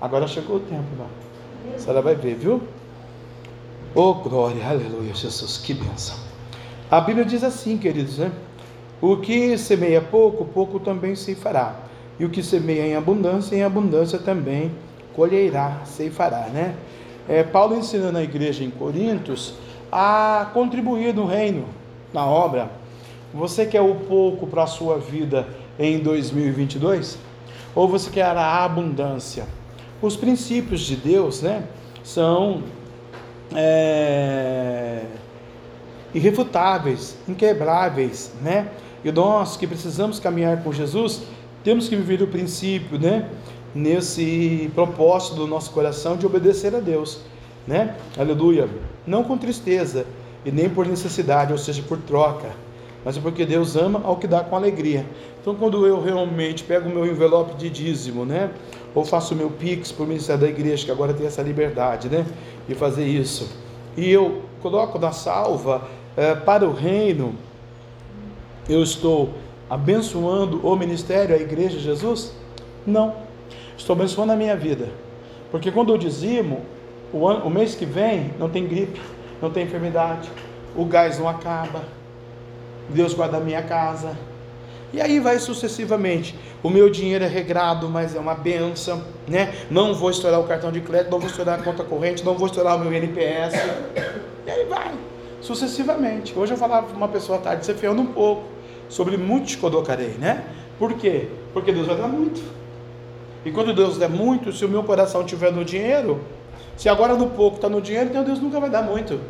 agora chegou o tempo, irmã. A senhora vai ver, viu? Oh, glória, aleluia, Jesus, que benção. A Bíblia diz assim, queridos, né? O que semeia pouco, pouco também se fará. E o que semeia em abundância, em abundância também colherá, se fará, né? É, Paulo ensinando a igreja em Coríntios a contribuir no reino, na obra. Você quer o pouco para a sua vida em 2022? Ou você quer a abundância? Os princípios de Deus, né? São é, irrefutáveis, inquebráveis, né? E nós que precisamos caminhar com Jesus, temos que viver o princípio, né? Nesse propósito do nosso coração de obedecer a Deus, né? Aleluia. Não com tristeza e nem por necessidade, ou seja, por troca, mas é porque Deus ama ao que dá com alegria. Então, quando eu realmente pego o meu envelope de dízimo, né? Ou faço o meu pix por ministério da igreja, que agora tem essa liberdade, né? De fazer isso. E eu coloco na salva é, para o reino, eu estou abençoando o ministério, a igreja de Jesus? Não. Estou abençoando a minha vida. Porque quando eu dizimo, o, ano, o mês que vem não tem gripe, não tem enfermidade, o gás não acaba, Deus guarda a minha casa. E aí vai sucessivamente. O meu dinheiro é regrado, mas é uma benção, né? Não vou estourar o cartão de crédito, não vou estourar a conta corrente, não vou estourar o meu NPS. E aí vai, sucessivamente. Hoje eu falava para uma pessoa à tarde, você fiando um pouco sobre eu colocarei, né? Por quê? Porque Deus vai dar muito. E quando Deus der muito, se o meu coração tiver no dinheiro, Se agora no pouco está no dinheiro, então Deus nunca vai dar muito.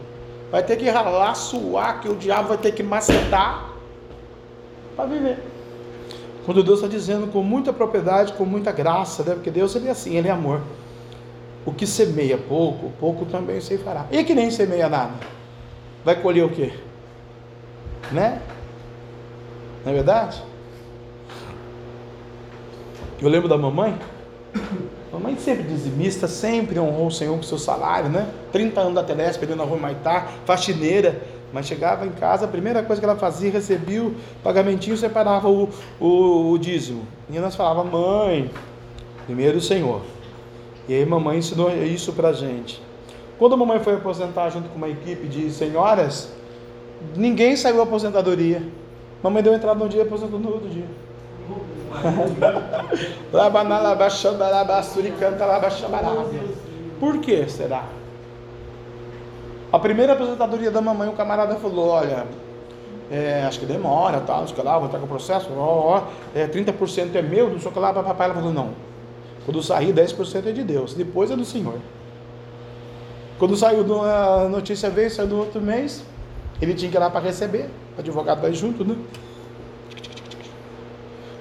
Vai ter que ralar, suar, que o diabo vai ter que macetar para viver. Quando Deus está dizendo com muita propriedade, com muita graça, né? porque Deus ele é assim, ele é amor. O que semeia pouco, pouco também se fará. E que nem semeia nada, vai colher o quê? Né? Não é verdade? Eu lembro da mamãe. Mamãe sempre dizimista, sempre honrou o Senhor com seu salário, né? 30 anos da Telesp, ali na rua Maitá, faxineira. Mas chegava em casa, a primeira coisa que ela fazia, recebia o pagamentinho, separava o, o, o dízimo. E nós falava, mãe, primeiro o Senhor. E aí mamãe ensinou isso pra gente. Quando a mamãe foi aposentar junto com uma equipe de senhoras, ninguém saiu da aposentadoria. Mamãe deu entrada no dia e aposentou no outro dia. Por que será? A primeira aposentadoria da mamãe, o camarada falou: Olha, é, acho que demora, tal, acho que lá, vou estar com o processo, ó, ó, é, 30% é meu, não sei o que lá, papai. Ela falou: Não. Quando sair, 10% é de Deus, depois é do Senhor. Quando saiu a notícia veio, saiu do outro mês, ele tinha que ir lá para receber, o advogado vai junto, né?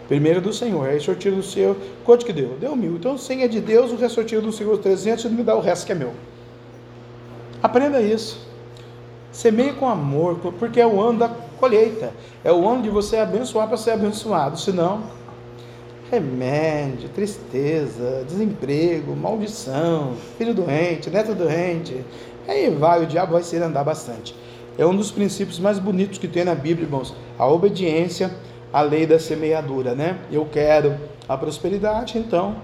Primeiro do Senhor, aí sorteio do seu, quanto que deu? Deu mil. Então 100 é de Deus, o resto do Senhor 300 e me dá o resto que é meu. Aprenda isso. Semeie com amor, porque é o ano da colheita. É o ano de você abençoar para ser abençoado. Senão, remédio, tristeza, desemprego, maldição, filho doente, neto doente. Aí vai, o diabo vai se andar bastante. É um dos princípios mais bonitos que tem na Bíblia, irmãos. A obediência a lei da semeadura, né? Eu quero a prosperidade, então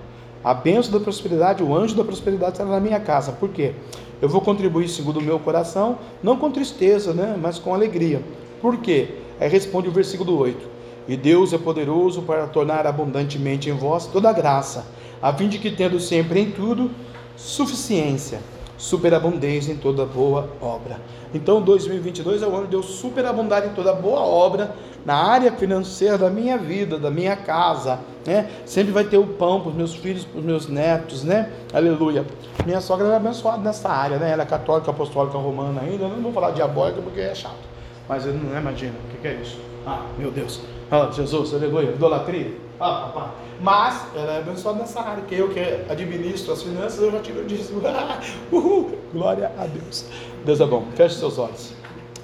a bênção da prosperidade, o anjo da prosperidade está na minha casa. Por quê? Eu vou contribuir segundo o meu coração, não com tristeza, né? Mas com alegria. Por quê? Aí responde o versículo 8. E Deus é poderoso para tornar abundantemente em vós toda graça, a fim de que tendo sempre em tudo suficiência, superabundância em toda boa obra. Então 2022 é o ano de eu superabundar em toda boa obra na área financeira da minha vida, da minha casa, né? Sempre vai ter o pão para os meus filhos, para os meus netos, né? Aleluia. Minha sogra é abençoada nessa área, né? Ela é católica, apostólica romana ainda. Eu não vou falar diabólica porque é chato. Mas eu não imagino. O que, é isso? Ah, meu Deus. Ah, Jesus, aleluia. Idolatria. Ah, papá. Mas ela é abençoada nessa área, que eu que administro as finanças, eu já tive o dízimo. Uhul. Glória a Deus. Deus é bom. Feche seus olhos.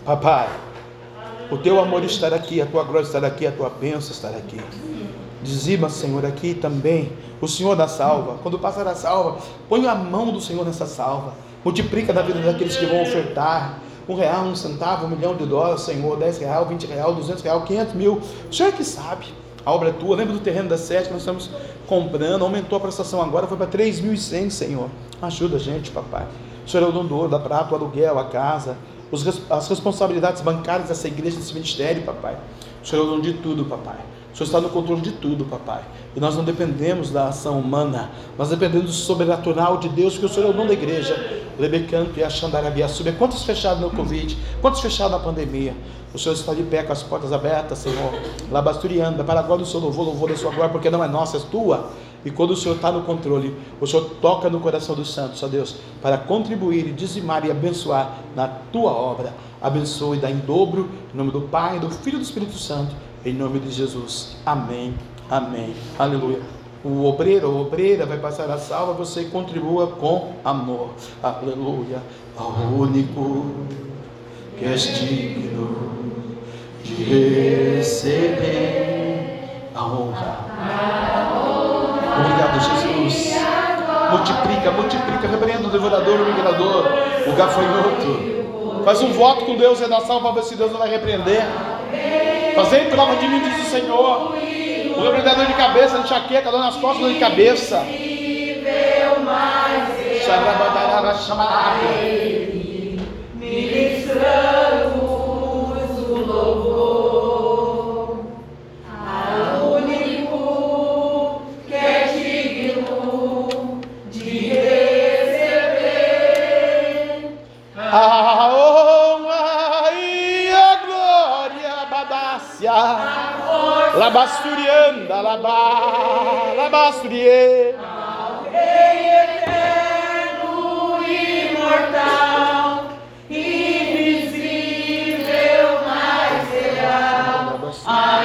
Papai. O teu amor estará aqui, a tua glória estará aqui, a tua bênção estará aqui. Dizima, Senhor, aqui também o Senhor da salva. Quando passar a salva, põe a mão do Senhor nessa salva. Multiplica na vida daqueles que vão ofertar. Um real, um centavo, um milhão de dólares, Senhor, dez real, vinte real, duzentos real, quinhentos mil. O Senhor é que sabe. A obra é tua. Lembra do terreno da sete que nós estamos comprando. Aumentou a prestação agora, foi para três mil e cem, Senhor. Ajuda a gente, papai. O Senhor é o dono do ouro, da prata, o aluguel, a casa os, as responsabilidades bancárias dessa igreja, desse ministério, papai. O Senhor é o dono de tudo, papai. O Senhor está no controle de tudo, papai. E nós não dependemos da ação humana, nós dependemos do sobrenatural de Deus, porque o Senhor é o dono da igreja. Lebecanto e a Xandarabia Subia. Quantos fechados no Covid? Quantos fechados na pandemia? O Senhor está de pé com as portas abertas, Senhor. Labasturianda, para a glória do Senhor, louvor, louvor da sua glória, porque não é nossa, é tua. E quando o Senhor está no controle, o Senhor toca no coração dos santos, ó Deus, para contribuir e dizimar e abençoar na tua obra. Abençoe e dá em dobro, em nome do Pai, do Filho e do Espírito Santo, em nome de Jesus. Amém. Amém. Aleluia. O obreiro ou obreira vai passar a salva, você contribua com amor. Aleluia. Ao único que és digno de receber a honra Obrigado, Jesus. Multiplica, multiplica, repreenda o devorador, o migrador, o gafanhoto. Faz um voto com Deus salva para ver se Deus não vai repreender. Fazer prova de mim, diz o Senhor. O repreendedor de cabeça, de enxaqueca, dor nas costas, dor de cabeça. Ministramos A honra e a glória, badácia. Labasturianda, labá, labasturie. Rei eterno imortal, invisível, mas real. A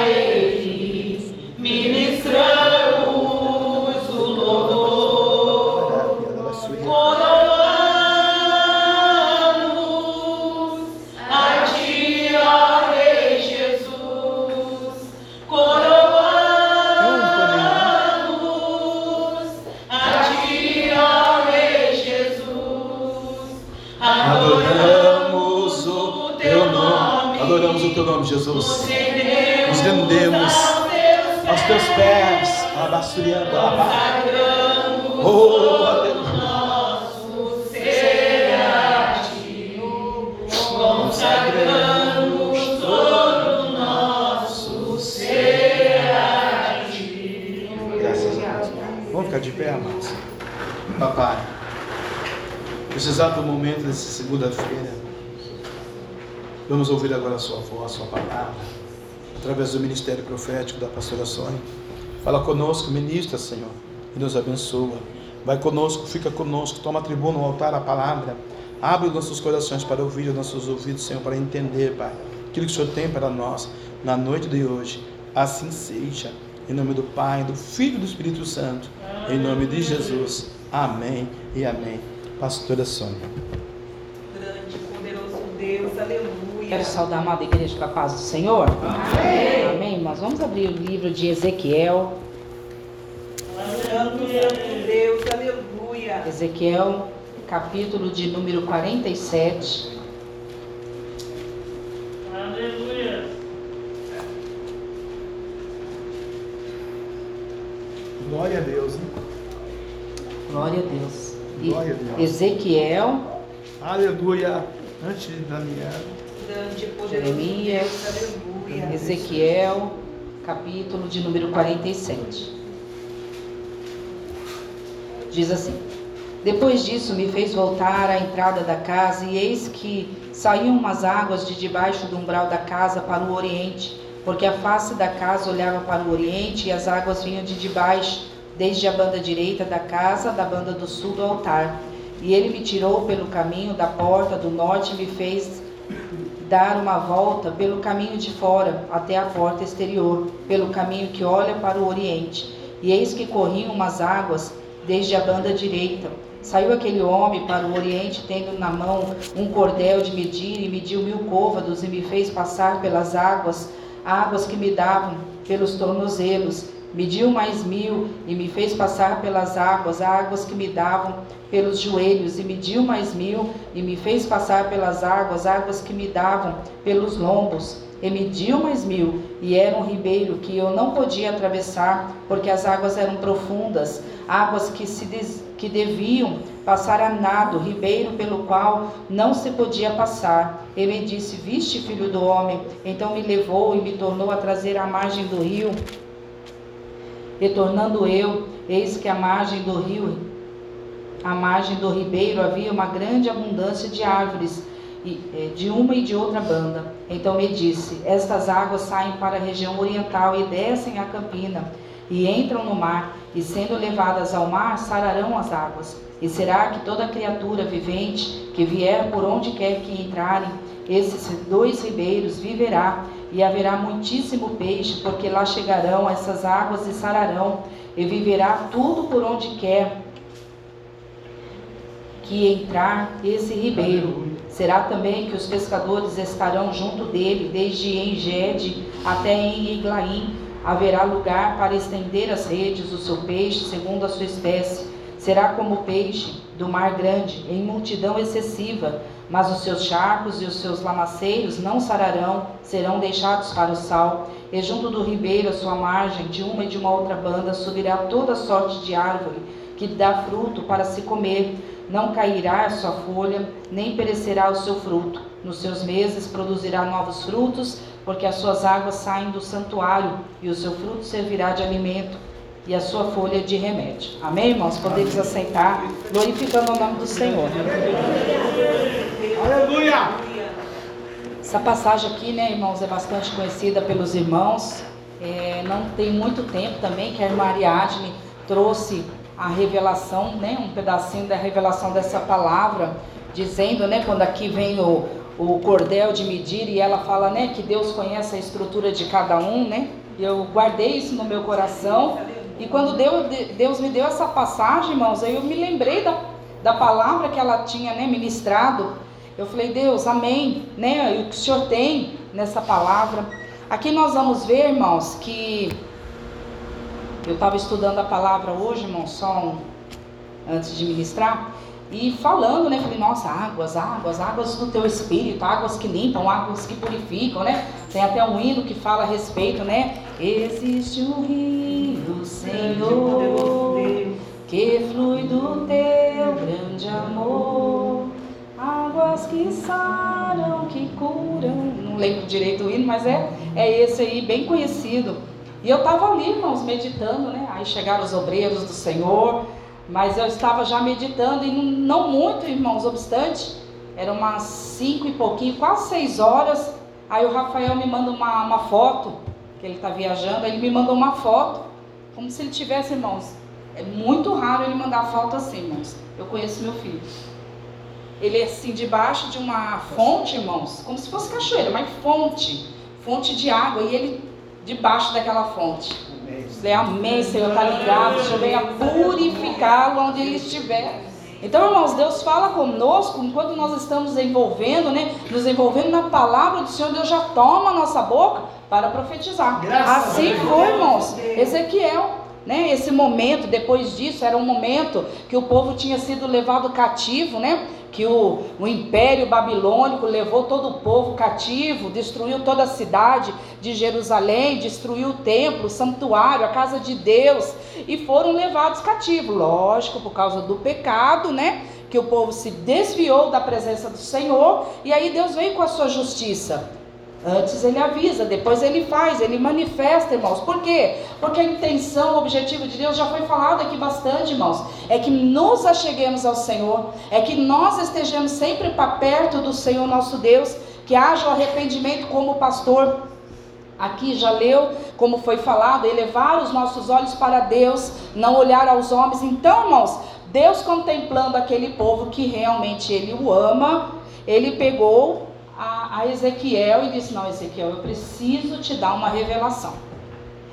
profético da pastora Sônia. Fala conosco, ministra, Senhor, e nos abençoa. Vai conosco, fica conosco, toma a tribuna, o altar, a palavra. Abre os nossos corações para ouvir, os nossos ouvidos, Senhor, para entender, Pai, aquilo que o Senhor tem para nós na noite de hoje. Assim seja. Em nome do Pai, do Filho e do Espírito Santo. Em nome de Jesus. Amém e amém. Pastora Sônia. Grande, poderoso Deus, aleluia. Quero saudar a amada igreja com a paz do Senhor. Amém. Amém, irmãos. Vamos abrir o livro de Ezequiel. Santo, santo Deus, aleluia. Ezequiel, capítulo de número 47. Glória a Deus. Hein? Glória a Deus. E- Glória a Deus. Ezequiel, Aleluia. Antes de Daniel. Grande, poderoso Jeremias, Deus, aleluia. Ezequiel, capítulo de número 47. Diz assim: Depois disso me fez voltar à entrada da casa, e eis que saíam umas águas de debaixo do umbral da casa para o oriente, porque a face da casa olhava para o oriente, e as águas vinham de debaixo, desde a banda direita da casa, da banda do sul do altar. E ele me tirou pelo caminho da porta do norte e me fez dar uma volta pelo caminho de fora até a porta exterior, pelo caminho que olha para o oriente. E eis que corriam umas águas desde a banda direita. Saiu aquele homem para o oriente, tendo na mão um cordel de medir, e mediu mil côvados, e me fez passar pelas águas, águas que me davam pelos tornozelos. Mediu mais mil, e me fez passar pelas águas, águas que me davam pelos joelhos, e mediu mais mil, e me fez passar pelas águas, águas que me davam pelos lombos. E mediu mais mil, e era um ribeiro que eu não podia atravessar, porque as águas eram profundas, águas que se des- que deviam passar a nado, ribeiro pelo qual não se podia passar. Ele disse: Viste, filho do homem? Então me levou e me tornou a trazer à margem do rio. Retornando eu, eis que a margem do rio, à margem do ribeiro, havia uma grande abundância de árvores, eh, de uma e de outra banda. Então me disse: Estas águas saem para a região oriental e descem a campina, e entram no mar, e sendo levadas ao mar, sararão as águas. E será que toda criatura vivente que vier por onde quer que entrarem, esses dois ribeiros viverá, e haverá muitíssimo peixe, porque lá chegarão essas águas e sararão, e viverá tudo por onde quer que entrar esse ribeiro. Será também que os pescadores estarão junto dele, desde Engede até em Iglaim. Haverá lugar para estender as redes, o seu peixe, segundo a sua espécie. Será como peixe do mar grande, em multidão excessiva. Mas os seus charcos e os seus lamaceiros não sararão, serão deixados para o sal. E junto do ribeiro, à sua margem, de uma e de uma outra banda, subirá toda sorte de árvore que dá fruto para se comer. Não cairá a sua folha, nem perecerá o seu fruto. Nos seus meses produzirá novos frutos, porque as suas águas saem do santuário, e o seu fruto servirá de alimento, e a sua folha de remédio. Amém, irmãos? Podemos assentar, glorificando o nome do Senhor. Aleluia. Essa passagem aqui, né, irmãos, é bastante conhecida pelos irmãos. É, não tem muito tempo também que a irmã Ariadne trouxe a revelação, né, um pedacinho da revelação dessa palavra dizendo, né, quando aqui vem o, o cordel de medir e ela fala, né, que Deus conhece a estrutura de cada um, né? Eu guardei isso no meu coração. E quando Deus, me deu essa passagem, irmãos, aí eu me lembrei da, da palavra que ela tinha né, ministrado. Eu falei, Deus, amém, né? O que o Senhor tem nessa palavra. Aqui nós vamos ver, irmãos, que eu estava estudando a palavra hoje, irmão, só um, antes de ministrar, e falando, né? Falei, nossa, águas, águas, águas do teu espírito, águas que limpam, águas que purificam, né? Tem até um hino que fala a respeito, né? Existe um rio, Senhor, que flui do teu grande amor. Águas que saram, que curam. Não lembro direito o hino, mas é, é esse aí, bem conhecido. E eu estava ali, irmãos, meditando, né? Aí chegaram os obreiros do Senhor, mas eu estava já meditando e não muito, irmãos, obstante, eram umas cinco e pouquinho, quase seis horas. Aí o Rafael me manda uma, uma foto, que ele está viajando, ele me mandou uma foto, como se ele tivesse, irmãos. É muito raro ele mandar foto assim, irmãos. Eu conheço meu filho. Ele é assim, debaixo de uma fonte, irmãos, como se fosse cachoeira, mas fonte, fonte de água, e ele debaixo daquela fonte. Amém, Senhor, está ligado, o Senhor venha purificá-lo onde ele estiver. Então, irmãos, Deus fala conosco enquanto nós estamos envolvendo, né? Nos envolvendo na palavra do Senhor, Deus já toma a nossa boca para profetizar. Graças assim foi, irmãos. Ezequiel. Né, esse momento, depois disso, era um momento que o povo tinha sido levado cativo, né? que o, o império babilônico levou todo o povo cativo, destruiu toda a cidade de Jerusalém, destruiu o templo, o santuário, a casa de Deus, e foram levados cativos. Lógico, por causa do pecado, né? Que o povo se desviou da presença do Senhor, e aí Deus veio com a sua justiça. Antes ele avisa, depois ele faz, ele manifesta, irmãos. Por quê? Porque a intenção, o objetivo de Deus já foi falado aqui bastante, irmãos. É que nos acheguemos ao Senhor, é que nós estejamos sempre para perto do Senhor nosso Deus, que haja o arrependimento como o pastor aqui já leu, como foi falado, elevar os nossos olhos para Deus, não olhar aos homens. Então, irmãos, Deus contemplando aquele povo que realmente ele o ama, ele pegou a, a Ezequiel e disse: Não, Ezequiel, eu preciso te dar uma revelação.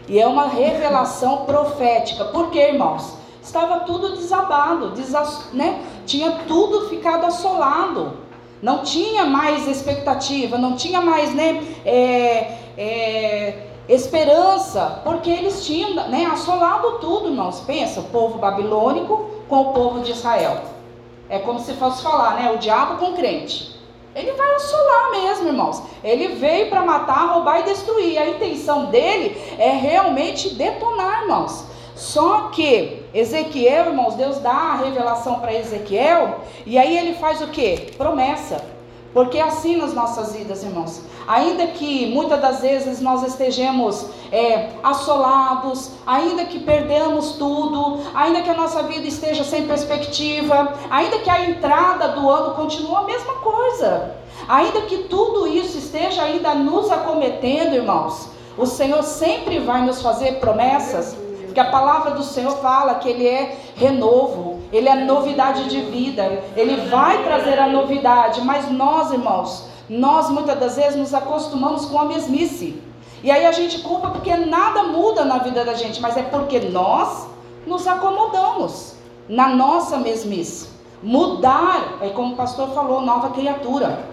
E é uma revelação profética. Por quê, irmãos? Estava tudo desabado, desas, né? tinha tudo ficado assolado. Não tinha mais expectativa, não tinha mais né, é, é, esperança, porque eles tinham né, assolado tudo, irmãos. Pensa, o povo babilônico com o povo de Israel. É como se fosse falar, né? O diabo com o crente. Ele vai assolar mesmo, irmãos. Ele veio para matar, roubar e destruir. A intenção dele é realmente detonar, irmãos. Só que Ezequiel, irmãos, Deus dá a revelação para Ezequiel e aí ele faz o que? Promessa. Porque é assim nas nossas vidas, irmãos. Ainda que muitas das vezes nós estejamos é, assolados, ainda que perdamos tudo, ainda que a nossa vida esteja sem perspectiva, ainda que a entrada do ano continue a mesma coisa, ainda que tudo isso esteja ainda nos acometendo, irmãos, o Senhor sempre vai nos fazer promessas porque a palavra do Senhor fala que Ele é renovo, Ele é novidade de vida, Ele vai trazer a novidade, mas nós, irmãos, nós muitas das vezes nos acostumamos com a mesmice. E aí a gente culpa porque nada muda na vida da gente, mas é porque nós nos acomodamos na nossa mesmice. Mudar, é como o pastor falou, nova criatura.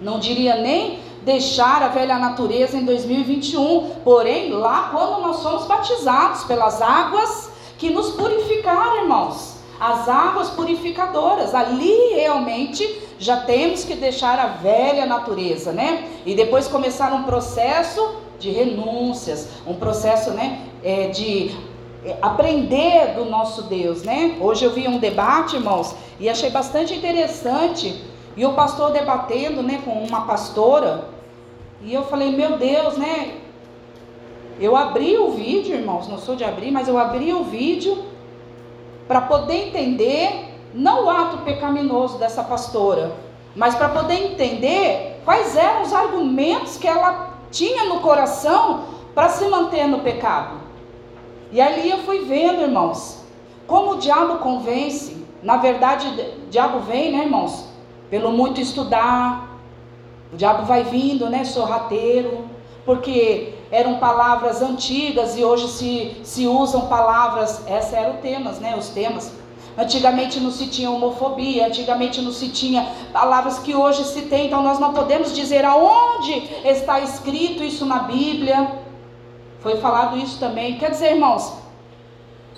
Não diria nem deixar a velha natureza em 2021. Porém, lá quando nós somos batizados pelas águas que nos purificaram, irmãos, as águas purificadoras, ali realmente já temos que deixar a velha natureza, né? E depois começar um processo de renúncias, um processo, né, é, de é, aprender do nosso Deus, né? Hoje eu vi um debate, irmãos, e achei bastante interessante e o pastor debatendo, né, com uma pastora, e eu falei, meu Deus, né? Eu abri o vídeo, irmãos, não sou de abrir, mas eu abri o vídeo para poder entender não o ato pecaminoso dessa pastora, mas para poder entender quais eram os argumentos que ela tinha no coração para se manter no pecado. E ali eu fui vendo, irmãos, como o diabo convence na verdade, o diabo vem, né, irmãos? Pelo muito estudar, o diabo vai vindo, né, sorrateiro, porque eram palavras antigas e hoje se, se usam palavras, esses eram temas, né, os temas. Antigamente não se tinha homofobia, antigamente não se tinha palavras que hoje se tem, então nós não podemos dizer aonde está escrito isso na Bíblia. Foi falado isso também. Quer dizer, irmãos,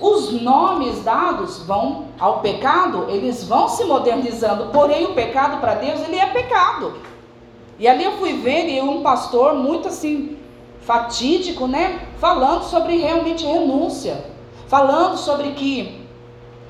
os nomes dados vão ao pecado, eles vão se modernizando, porém o pecado para Deus, ele é pecado. E ali eu fui vendo e um pastor muito assim fatídico, né, falando sobre realmente renúncia, falando sobre que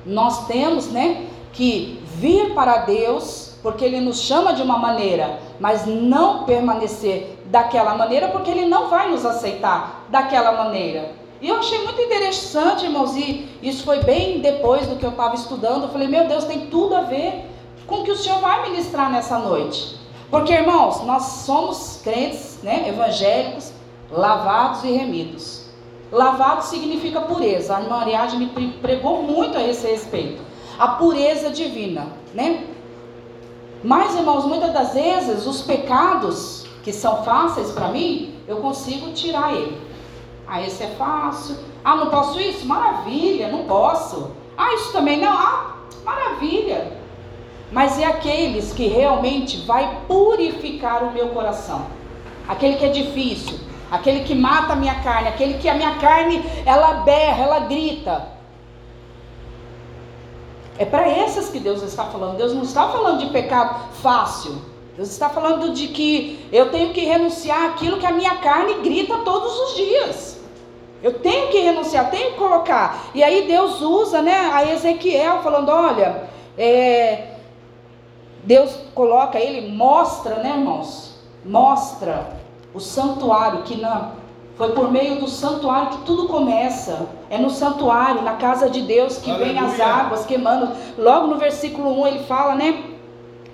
nós temos, né, que vir para Deus, porque ele nos chama de uma maneira, mas não permanecer daquela maneira, porque ele não vai nos aceitar daquela maneira. E eu achei muito interessante, irmãos, e isso foi bem depois do que eu estava estudando. Eu falei, meu Deus, tem tudo a ver com o que o Senhor vai ministrar nessa noite. Porque, irmãos, nós somos crentes, né, evangélicos, lavados e remidos. Lavado significa pureza. A Ariadne me pregou muito a esse respeito. A pureza divina, né? Mas, irmãos, muitas das vezes os pecados que são fáceis para mim, eu consigo tirar ele. Ah, esse é fácil. Ah, não posso isso? Maravilha, não posso. Ah, isso também não? Ah, maravilha. Mas é aqueles que realmente vai purificar o meu coração. Aquele que é difícil, aquele que mata a minha carne, aquele que a minha carne ela berra, ela grita. É para esses que Deus está falando. Deus não está falando de pecado fácil. Deus está falando de que eu tenho que renunciar aquilo que a minha carne grita todos os dias. Eu tenho que renunciar, tenho que colocar. E aí Deus usa, né, a Ezequiel falando, olha, é, Deus coloca ele, mostra, né, irmãos? Mostra o santuário que na, foi por meio do santuário que tudo começa. É no santuário, na casa de Deus que Aleluia. vem as águas queimando. Logo no versículo 1 ele fala, né?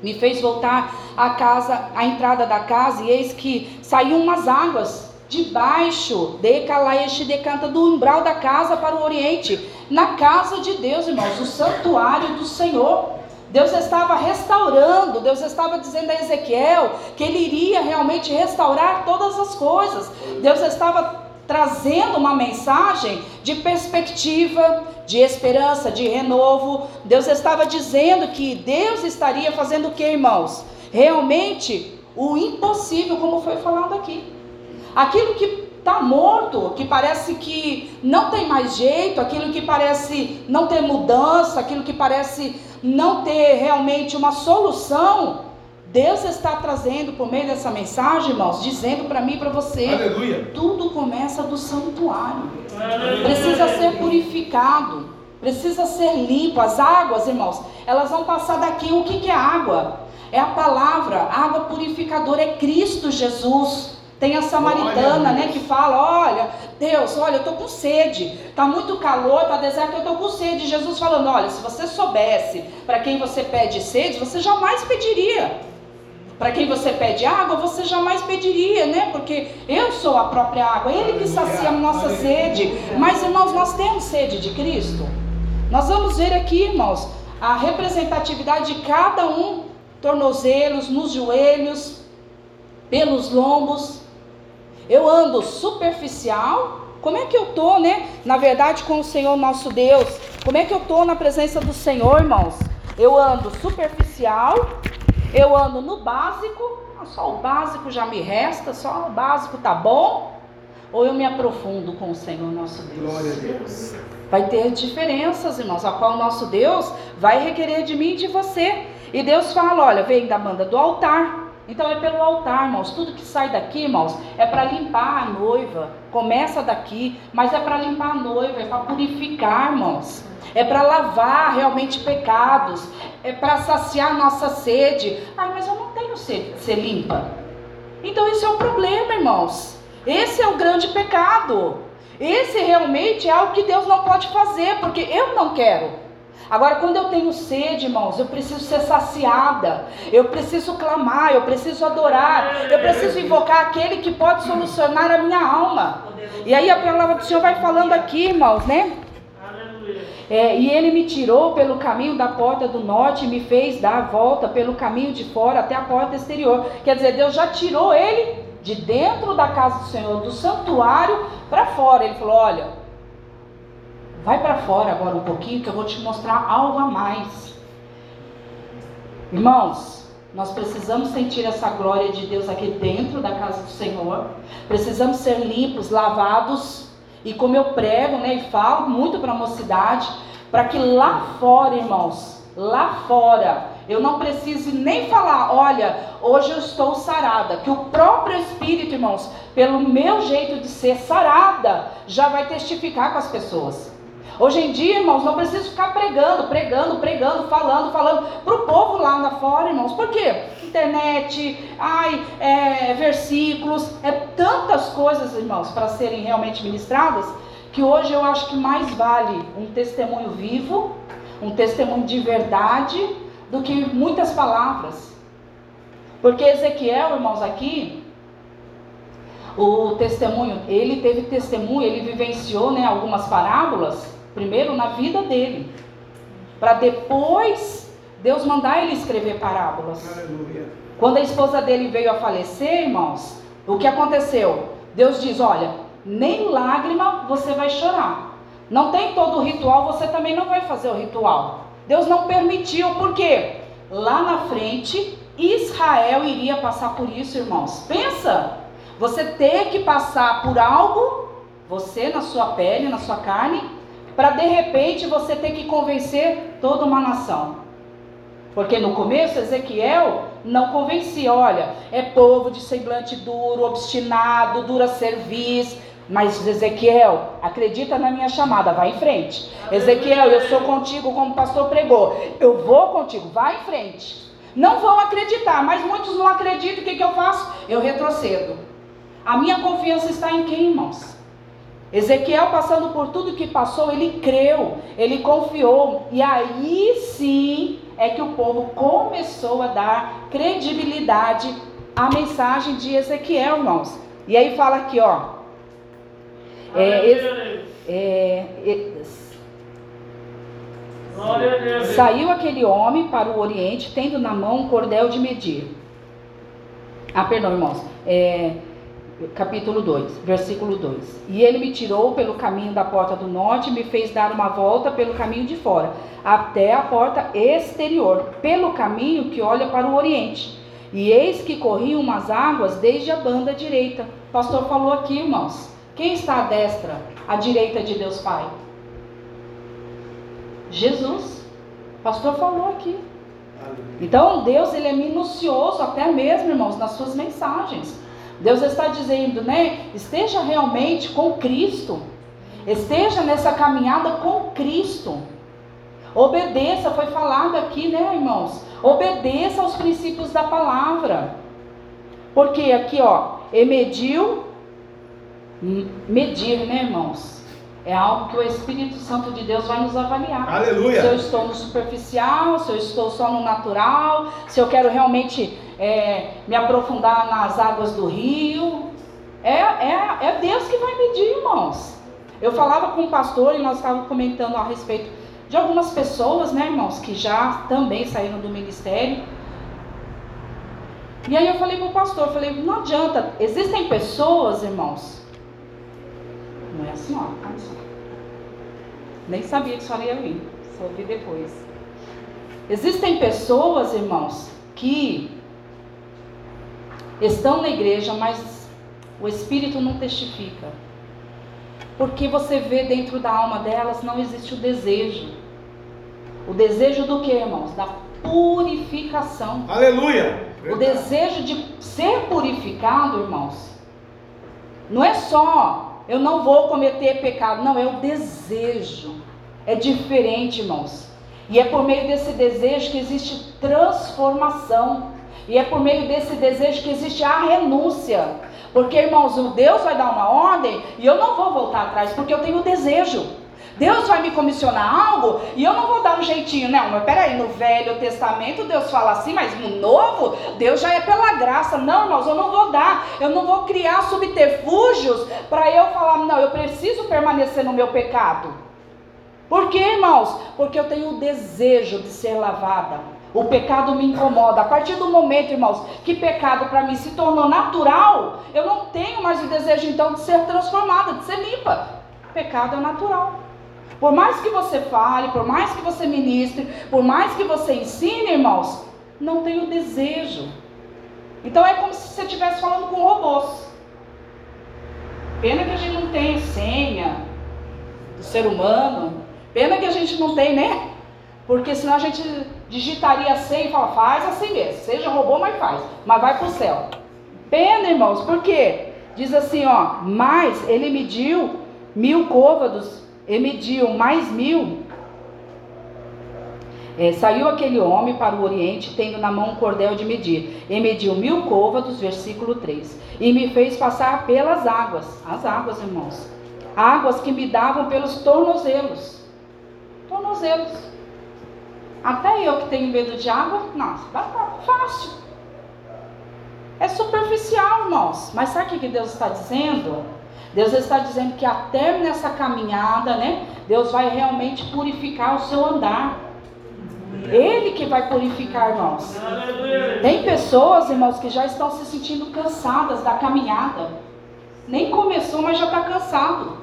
Me fez voltar à casa, à entrada da casa, e eis que saíam umas águas debaixo de Calaieste decanta do umbral da casa para o oriente, na casa de Deus, irmãos, o santuário do Senhor. Deus estava restaurando, Deus estava dizendo a Ezequiel que ele iria realmente restaurar todas as coisas. Deus estava trazendo uma mensagem de perspectiva, de esperança, de renovo. Deus estava dizendo que Deus estaria fazendo o que, irmãos? Realmente o impossível, como foi falado aqui. Aquilo que está morto, que parece que não tem mais jeito, aquilo que parece não ter mudança, aquilo que parece não ter realmente uma solução, Deus está trazendo por meio dessa mensagem, irmãos, dizendo para mim e para você: Aleluia. tudo começa do santuário. Aleluia. Precisa ser purificado, precisa ser limpo. As águas, irmãos, elas vão passar daqui. O que, que é água? É a palavra, água purificadora, é Cristo Jesus. Tem a samaritana, né, que fala: Olha, Deus, olha, eu estou com sede, está muito calor, está deserto, eu estou com sede. Jesus falando: Olha, se você soubesse para quem você pede sede, você jamais pediria. Para quem você pede água, você jamais pediria, né? Porque eu sou a própria água, Ele que sacia a nossa sede. Mas, irmãos, nós temos sede de Cristo. Nós vamos ver aqui, irmãos, a representatividade de cada um: tornozelos, nos joelhos, pelos lombos. Eu ando superficial? Como é que eu tô, né? Na verdade, com o Senhor nosso Deus. Como é que eu tô na presença do Senhor, irmãos? Eu ando superficial, eu ando no básico, ah, só o básico já me resta, só o básico tá bom? Ou eu me aprofundo com o Senhor nosso Deus? Glória a Deus. Vai ter diferenças, irmãos, a qual o nosso Deus vai requerer de mim e de você. E Deus fala: olha, vem da banda do altar, então é pelo altar, irmãos. Tudo que sai daqui, irmãos, é para limpar a noiva. Começa daqui, mas é para limpar a noiva, é para purificar, irmãos. É para lavar realmente pecados, é para saciar nossa sede. Ai, mas eu não tenho sede de ser limpa. Então esse é o problema, irmãos. Esse é o grande pecado. Esse realmente é algo que Deus não pode fazer, porque eu não quero. Agora, quando eu tenho sede, irmãos, eu preciso ser saciada, eu preciso clamar, eu preciso adorar, eu preciso invocar aquele que pode solucionar a minha alma. E aí a palavra do Senhor vai falando aqui, irmãos, né? É, e ele me tirou pelo caminho da porta do norte e me fez dar a volta pelo caminho de fora até a porta exterior. Quer dizer, Deus já tirou ele de dentro da casa do Senhor, do santuário para fora. Ele falou: Olha, vai para fora agora um pouquinho que eu vou te mostrar algo a mais. Irmãos, nós precisamos sentir essa glória de Deus aqui dentro da casa do Senhor. Precisamos ser limpos, lavados. E como eu prego, né, e falo muito para a mocidade, para que lá fora, irmãos, lá fora, eu não precise nem falar, olha, hoje eu estou sarada. Que o próprio Espírito, irmãos, pelo meu jeito de ser sarada, já vai testificar com as pessoas. Hoje em dia, irmãos, não preciso ficar pregando, pregando, pregando, falando, falando para o povo lá na fora, irmãos. Por quê? Internet, ai, é, versículos, é tantas coisas, irmãos, para serem realmente ministradas, que hoje eu acho que mais vale um testemunho vivo, um testemunho de verdade, do que muitas palavras. Porque Ezequiel, irmãos, aqui, o testemunho, ele teve testemunho, ele vivenciou né, algumas parábolas primeiro na vida dele, para depois Deus mandar ele escrever parábolas. Aleluia. Quando a esposa dele veio a falecer, irmãos, o que aconteceu? Deus diz: Olha, nem lágrima você vai chorar. Não tem todo o ritual, você também não vai fazer o ritual. Deus não permitiu, por quê? Lá na frente, Israel iria passar por isso, irmãos. Pensa, você ter que passar por algo, você na sua pele, na sua carne, para de repente você ter que convencer toda uma nação. Porque no começo Ezequiel não convencia, olha, é povo de semblante duro, obstinado, dura serviço. Mas Ezequiel, acredita na minha chamada, vai em frente. Ezequiel, eu sou contigo como o pastor pregou. Eu vou contigo, vai em frente. Não vão acreditar, mas muitos não acreditam. O que, que eu faço? Eu retrocedo. A minha confiança está em quem, irmãos? Ezequiel, passando por tudo que passou, ele creu, ele confiou, e aí sim é que o povo começou a dar credibilidade à mensagem de Ezequiel, irmãos. E aí fala aqui, ó. É, é, é, saiu aquele homem para o oriente, tendo na mão um cordel de medir. Ah, perdão, irmãos. É, capítulo 2, versículo 2. E ele me tirou pelo caminho da porta do norte e me fez dar uma volta pelo caminho de fora, até a porta exterior, pelo caminho que olha para o oriente. E eis que corriam umas águas desde a banda direita. O pastor falou aqui, irmãos. Quem está à destra, à direita de Deus Pai? Jesus. O pastor falou aqui. Então Deus ele é minucioso até mesmo, irmãos, nas suas mensagens. Deus está dizendo, né? Esteja realmente com Cristo. Esteja nessa caminhada com Cristo. Obedeça, foi falado aqui, né, irmãos? Obedeça aos princípios da palavra. Porque aqui, ó, emediu, medir, né, irmãos? É algo que o Espírito Santo de Deus vai nos avaliar. Aleluia. Se eu estou no superficial, se eu estou só no natural, se eu quero realmente é, me aprofundar nas águas do rio. É, é, é Deus que vai medir, irmãos. Eu falava com um pastor e nós estávamos comentando a respeito de algumas pessoas, né, irmãos, que já também saíram do ministério. E aí eu falei para o pastor, falei, não adianta, existem pessoas, irmãos. Não é assim, ó, Nem sabia que isso ia vir, só ouvi depois. Existem pessoas, irmãos, que estão na igreja, mas o Espírito não testifica. Porque você vê dentro da alma delas não existe o desejo. O desejo do que, irmãos? Da purificação. Aleluia! O desejo de ser purificado, irmãos, não é só eu não vou cometer pecado, não, é o desejo. É diferente, irmãos. E é por meio desse desejo que existe transformação. E é por meio desse desejo que existe a renúncia. Porque, irmãos, o Deus vai dar uma ordem e eu não vou voltar atrás, porque eu tenho desejo. Deus vai me comissionar algo e eu não vou dar um jeitinho, não. Mas peraí, no Velho Testamento Deus fala assim, mas no Novo, Deus já é pela graça. Não, irmãos, eu não vou dar, eu não vou criar subterfúgios para eu falar, não, eu preciso permanecer no meu pecado. Por quê, irmãos? Porque eu tenho o desejo de ser lavada. O pecado me incomoda. A partir do momento, irmãos, que pecado para mim se tornou natural, eu não tenho mais o desejo então de ser transformada, de ser limpa. Pecado é natural. Por mais que você fale, por mais que você ministre, por mais que você ensine, irmãos, não tem o desejo. Então é como se você estivesse falando com robôs. Pena que a gente não tem senha do ser humano. Pena que a gente não tem, né? Porque senão a gente digitaria a senha e fala, faz assim mesmo. Seja robô, mas faz. Mas vai para o céu. Pena, irmãos, por quê? Diz assim, ó, mas ele mediu mil côvados, e mediu mais mil. É, saiu aquele homem para o oriente, tendo na mão um cordel de medir, e mediu mil côvados, versículo 3, e me fez passar pelas águas, as águas, irmãos, águas que me davam pelos tornozelos, tornozelos. Até eu que tenho medo de água, nossa, tá fácil. É superficial, irmãos. Mas sabe o que Deus está dizendo? Deus está dizendo que até nessa caminhada, né? Deus vai realmente purificar o seu andar. Ele que vai purificar, irmãos. Tem pessoas, irmãos, que já estão se sentindo cansadas da caminhada. Nem começou, mas já está cansado.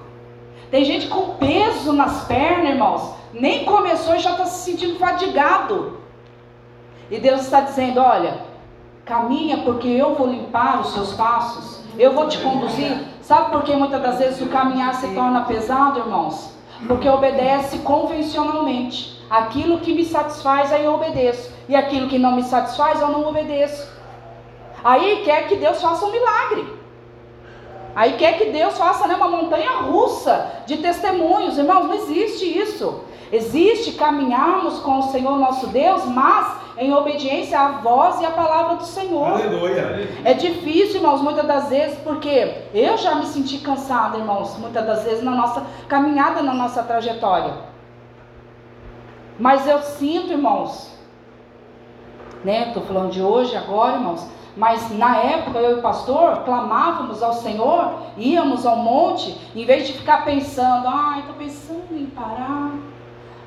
Tem gente com peso nas pernas, irmãos. Nem começou e já está se sentindo fadigado. E Deus está dizendo: olha, caminha porque eu vou limpar os seus passos. Eu vou te conduzir. Sabe por que muitas das vezes o caminhar se torna pesado, irmãos? Porque obedece convencionalmente. Aquilo que me satisfaz, aí eu obedeço. E aquilo que não me satisfaz, eu não obedeço. Aí quer que Deus faça um milagre. Aí quer que Deus faça né, uma montanha russa de testemunhos. Irmãos, não existe isso. Existe caminharmos com o Senhor nosso Deus, mas em obediência à voz e à palavra do Senhor. Aleluia. É difícil, irmãos, muitas das vezes, porque eu já me senti cansada, irmãos, muitas das vezes na nossa caminhada, na nossa trajetória. Mas eu sinto, irmãos, né? Estou falando de hoje, agora, irmãos. Mas na época eu e o pastor clamávamos ao Senhor, íamos ao monte, em vez de ficar pensando, ai, estou pensando em parar.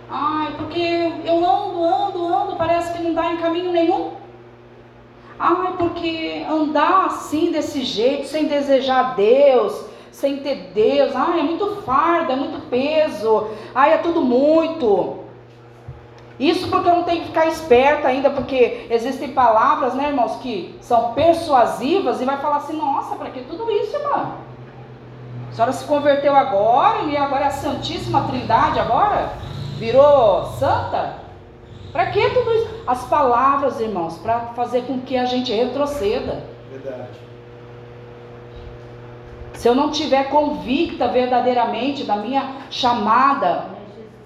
Ai, porque eu ando, ando, ando, parece que não dá em caminho nenhum. Ai, porque andar assim, desse jeito, sem desejar Deus, sem ter Deus, ai, é muito fardo, é muito peso, ai, é tudo muito. Isso porque eu não tenho que ficar esperta ainda, porque existem palavras, né, irmãos, que são persuasivas e vai falar assim: nossa, para que tudo isso, irmã? A senhora se converteu agora e agora é a Santíssima Trindade agora? Virou santa? Para que tudo isso? As palavras, irmãos, para fazer com que a gente retroceda. Verdade. Se eu não tiver convicta verdadeiramente da minha chamada,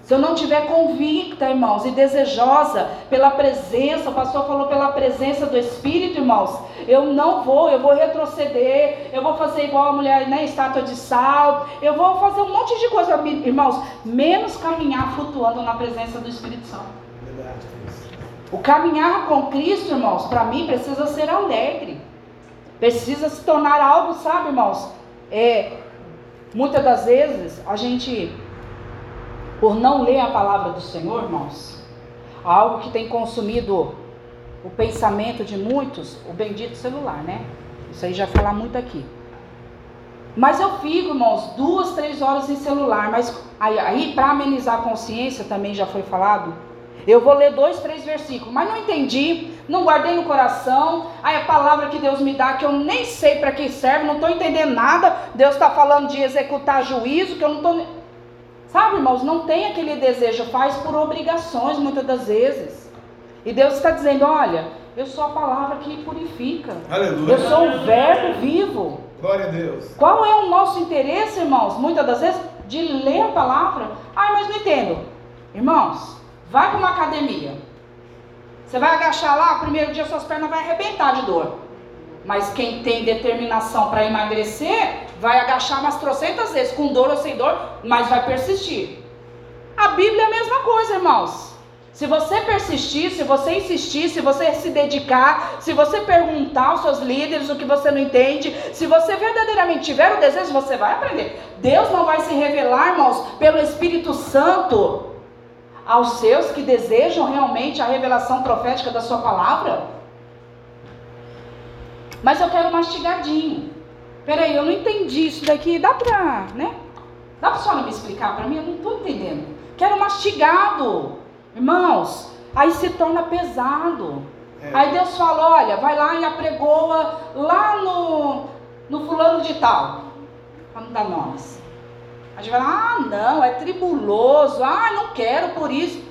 se eu não tiver convicta, irmãos, e desejosa pela presença, o pastor falou pela presença do Espírito, irmãos, eu não vou, eu vou retroceder, eu vou fazer igual a mulher, né, estátua de sal, eu vou fazer um monte de coisa, irmãos, menos caminhar flutuando na presença do Espírito Santo. O caminhar com Cristo, irmãos, para mim precisa ser alegre, precisa se tornar algo, sabe, irmãos? É, muitas das vezes a gente por não ler a palavra do Senhor, irmãos, algo que tem consumido o pensamento de muitos, o bendito celular, né? Isso aí já falar muito aqui. Mas eu fico, irmãos, duas, três horas em celular. Mas aí, aí para amenizar a consciência, também já foi falado. Eu vou ler dois, três versículos, mas não entendi, não guardei no coração. Aí a palavra que Deus me dá, que eu nem sei para que serve, não estou entendendo nada. Deus está falando de executar juízo, que eu não estou. Sabe, irmãos, não tem aquele desejo, faz por obrigações muitas das vezes. E Deus está dizendo: olha, eu sou a palavra que purifica. Aleluia. Eu sou o verbo vivo. Glória a Deus. Qual é o nosso interesse, irmãos? Muitas das vezes, de ler a palavra. Ah, mas não entendo. Irmãos, vai para uma academia. Você vai agachar lá, o primeiro dia suas pernas vão arrebentar de dor. Mas quem tem determinação para emagrecer, vai agachar umas trocentas vezes, com dor ou sem dor, mas vai persistir. A Bíblia é a mesma coisa, irmãos. Se você persistir, se você insistir, se você se dedicar, se você perguntar aos seus líderes o que você não entende, se você verdadeiramente tiver o desejo, você vai aprender. Deus não vai se revelar, irmãos, pelo Espírito Santo aos seus que desejam realmente a revelação profética da sua palavra? Mas eu quero mastigadinho. Peraí, eu não entendi isso daqui. Dá pra, né? Dá pra senhora me explicar para mim? Eu não estou entendendo. Quero mastigado. Irmãos, aí se torna pesado. É. Aí Deus fala: olha, vai lá e apregoa lá no, no fulano de tal. Para não dar nomes. A gente vai lá, ah, não, é tribuloso, ah, não quero por isso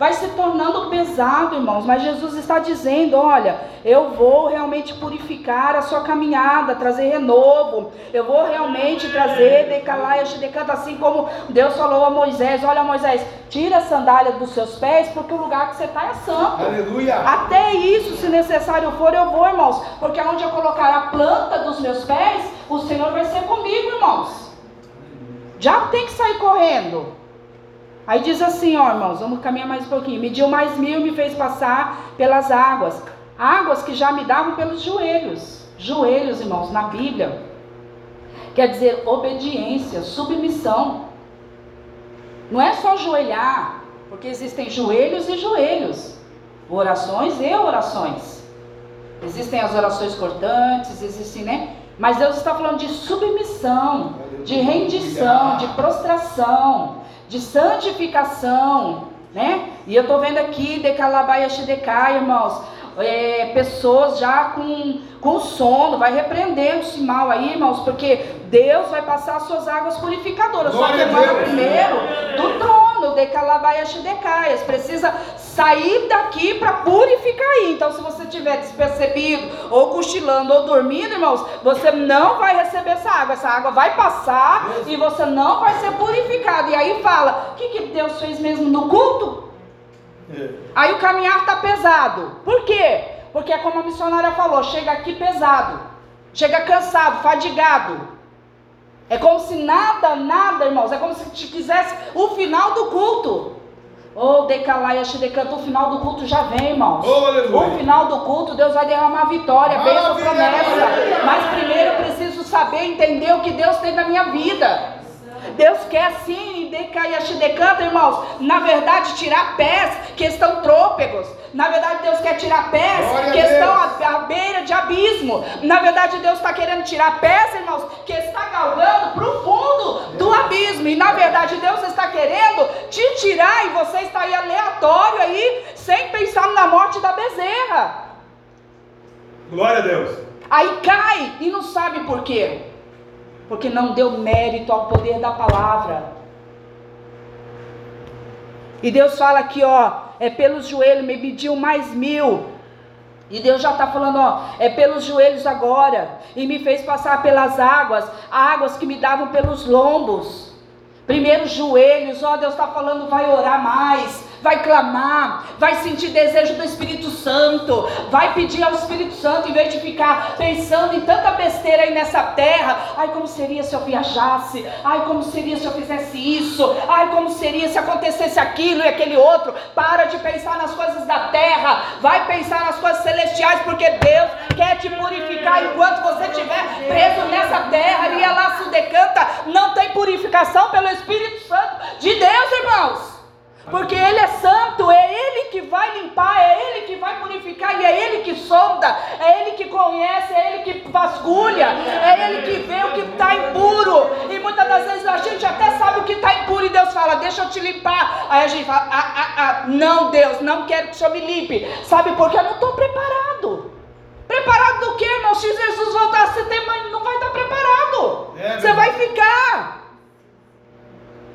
vai se tornando pesado, irmãos. Mas Jesus está dizendo: olha, eu vou realmente purificar a sua caminhada, trazer renovo. Eu vou realmente trazer decalaia, decanta, assim como Deus falou a Moisés: olha, Moisés, tira a sandália dos seus pés, porque o lugar que você está é santo. Aleluia. Até isso, se necessário for, eu vou, irmãos. Porque onde eu colocar a planta dos meus pés, o Senhor vai ser comigo, irmãos. Já tem que sair correndo. Aí diz assim, ó irmãos, vamos caminhar mais um pouquinho. Mediu mais mil e me fez passar pelas águas. Águas que já me davam pelos joelhos. Joelhos, irmãos, na Bíblia. Quer dizer obediência, submissão. Não é só joelhar, porque existem joelhos e joelhos. Orações e orações. Existem as orações cortantes, existem, né? Mas Deus está falando de submissão, de rendição, de prostração de santificação, né? E eu tô vendo aqui de Calabaia Shedecai, irmãos, é, pessoas já com, com sono, vai repreendendo esse mal aí, irmãos, porque Deus vai passar as suas águas purificadoras. Só que emana primeiro do trono, de Calabaia Shedecaias. Precisa sair daqui para purificar aí. Então, se você tiver despercebido, ou cochilando, ou dormindo, irmãos, você não vai receber essa água. Essa água vai passar e você não vai ser purificado. E aí fala: o que, que Deus fez mesmo no culto? É. Aí o caminhar está pesado. Por quê? Porque é como a missionária falou: chega aqui pesado, chega cansado, fadigado. É como se nada, nada, irmãos, é como se te quisesse o final do culto. Oh, decalaia, decanta, o final do culto já vem, irmãos. Oh, o final do culto, Deus vai derramar vitória, bênção, promessa. Mas primeiro eu preciso saber, entender o que Deus tem na minha vida. Deus quer sim, decanta, irmãos, na verdade, tirar pés que estão trôpegos. Na verdade, Deus quer tirar pés Glória que estão à, à, beira de abismo. Na verdade, Deus está querendo tirar pés, irmãos, que está galgando para o fundo do abismo. E na verdade, Deus está querendo te tirar e você está aí aleatório aí, sem pensar na morte da bezerra. Glória a Deus. Aí cai e não sabe por quê porque não deu mérito ao poder da palavra. E Deus fala aqui, ó, é pelos joelhos, me mediu mais mil. E Deus já está falando, ó, é pelos joelhos agora. E me fez passar pelas águas, águas que me davam pelos lombos. Primeiro joelhos, ó, Deus está falando, vai orar mais vai clamar, vai sentir desejo do Espírito Santo, vai pedir ao Espírito Santo, em vez de ficar pensando em tanta besteira aí nessa terra. Ai, como seria se eu viajasse? Ai, como seria se eu fizesse isso? Ai, como seria se acontecesse aquilo e aquele outro? Para de pensar nas coisas da terra, vai pensar nas coisas celestiais, porque Deus quer te purificar enquanto você estiver preso nessa terra. E ela se decanta, não tem purificação pelo Espírito Santo de Deus, irmãos. Porque Ele é santo, é Ele que vai limpar, é Ele que vai purificar, e é Ele que sonda, é Ele que conhece, é Ele que vasculha, é Ele que vê o que está impuro. E muitas das vezes a gente até sabe o que está impuro, e Deus fala, deixa eu te limpar. Aí a gente fala, ah, ah, ah, não, Deus, não quero que o Senhor me limpe. Sabe por quê? Eu não estou preparado. Preparado do quê, irmão? Se Jesus voltar a setembro, não vai estar preparado. É, Você vai ficar.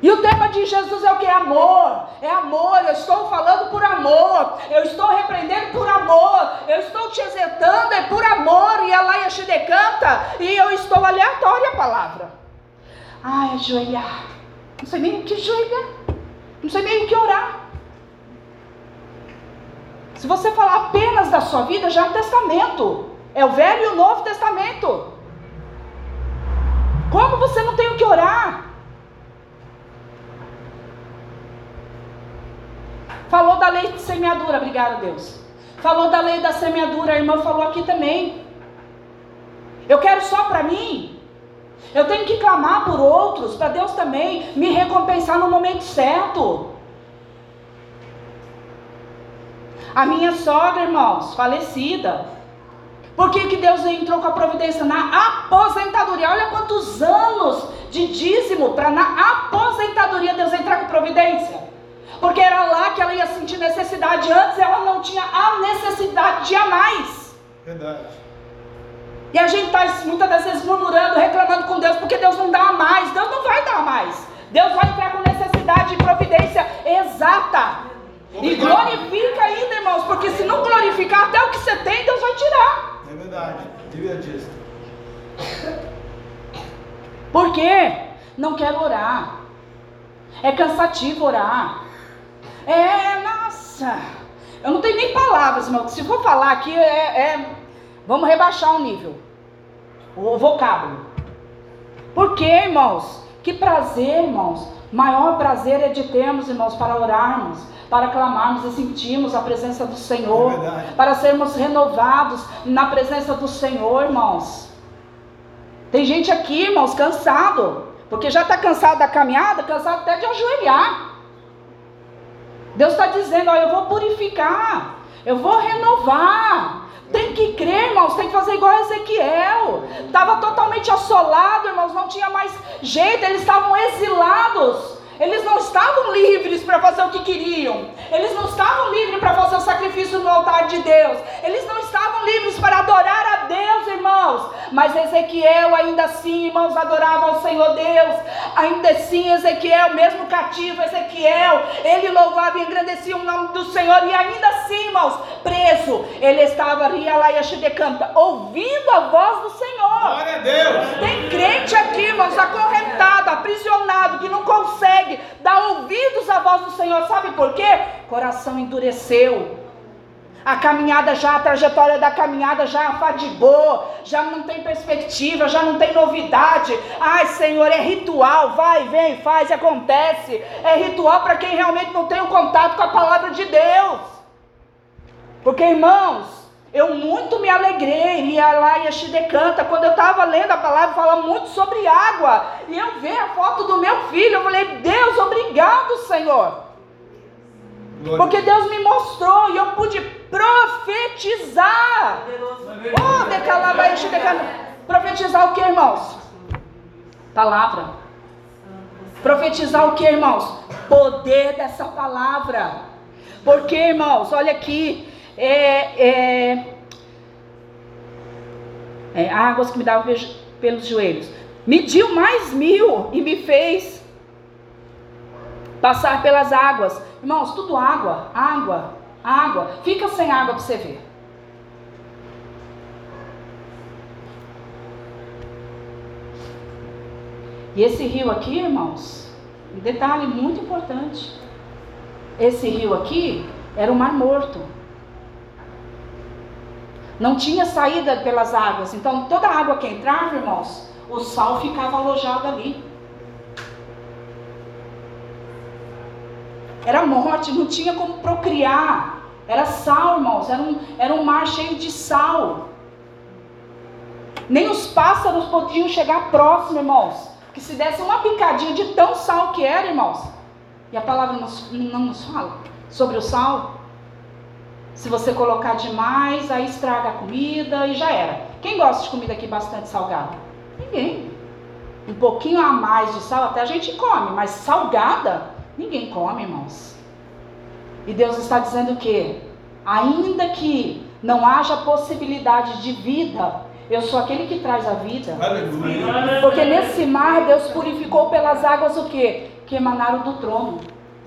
E o tema de Jesus é o que? Amor. É amor. Eu estou falando por amor. Eu estou repreendendo por amor. Eu estou te exertando é por amor. E ela ia te decanta. E eu estou aleatória a palavra. Ai, ajoelhar. Não sei nem o que ajoelhar. Não sei nem o que orar. Se você falar apenas da sua vida, já é um testamento. É o Velho e o Novo Testamento. Como você não tem o que orar? Falou da semeadura, obrigado a Deus. Falou da lei da semeadura, a irmã falou aqui também. Eu quero só para mim. Eu tenho que clamar por outros, para Deus também me recompensar no momento certo. A minha sogra, irmãos, falecida. Por que, que Deus entrou com a providência na aposentadoria? Olha quantos anos de dízimo para na aposentadoria Deus entrar com providência. Porque era lá que ela ia sentir necessidade. Antes ela não tinha a necessidade de a mais. Verdade. E a gente está muitas das vezes murmurando, reclamando com Deus, porque Deus não dá a mais. Deus não vai dar a mais. Deus vai entrar com necessidade de providência exata. E glorifica ainda, irmãos, porque se não glorificar, até o que você tem, Deus vai tirar. É verdade. Devia disso. Por quê? Não quero orar. É cansativo orar. É, nossa. Eu não tenho nem palavras, irmão. Se for falar aqui, é, é vamos rebaixar o nível. O vocábulo. Por quê, irmãos? Que prazer, irmãos. Maior prazer é de termos, irmãos, para orarmos, para clamarmos e sentirmos a presença do Senhor, É para sermos renovados na presença do Senhor, irmãos. Tem gente aqui, irmãos, cansado, porque já está cansado da caminhada, cansado até de ajoelhar. Deus está dizendo: ó, eu vou purificar, eu vou renovar. Tem que crer, irmãos, tem que fazer igual a Ezequiel. Estava totalmente assolado, irmãos, não tinha mais jeito, eles estavam exilados. Eles não estavam livres para fazer o que queriam. Eles não estavam livres para fazer o sacrifício no altar de Deus. Eles não estavam livres para adorar a Deus, irmãos. Mas Ezequiel, ainda assim, irmãos, adorava ao Senhor Deus. Ainda assim, Ezequiel, mesmo cativo, Ezequiel, ele louvava e engrandecia o nome do Senhor. E ainda assim, irmãos, preso, ele estava canta, ouvindo a voz do Senhor. Glória a Deus. Tem crente aqui, irmãos, acorrentado, aprisionado, que não consegue dar ouvidos à voz do Senhor. Sabe por quê? Coração endureceu. A caminhada já, a trajetória da caminhada já afadigou, já não tem perspectiva, já não tem novidade. Ai, Senhor, é ritual, vai, vem, faz, acontece. É ritual para quem realmente não tem o contato com a palavra de Deus. Porque, irmãos, eu muito me alegrei, ia lá e a canta. Quando eu estava lendo a palavra, fala muito sobre água. E eu vi a foto do meu filho. Eu falei, Deus, obrigado, Senhor. Porque Deus me mostrou e eu pude profetizar. Oh, decalaba e Profetizar o que, irmãos? Palavra. Profetizar o que, irmãos? Poder dessa palavra. Porque, irmãos, olha aqui é, é, é, águas que me davam pelos joelhos. Mediu mais mil e me fez passar pelas águas. Irmãos, tudo água, água, água. Fica sem água para você ver. E esse rio aqui, irmãos, um detalhe muito importante. Esse rio aqui era o Mar Morto. Não tinha saída pelas águas. Então, toda a água que entrava, irmãos, o sal ficava alojado ali. Era morte, não tinha como procriar. Era sal, irmãos. Era um, era um mar cheio de sal. Nem os pássaros podiam chegar próximo, irmãos. Que se desse uma picadinha de tão sal que era, irmãos. E a palavra não nos fala sobre o sal. Se você colocar demais, aí estraga a comida e já era. Quem gosta de comida aqui bastante salgada? Ninguém. Um pouquinho a mais de sal até a gente come, mas salgada, ninguém come, irmãos. E Deus está dizendo que, ainda que não haja possibilidade de vida, eu sou aquele que traz a vida. Aleluia. Porque nesse mar Deus purificou pelas águas o que? Que emanaram do trono.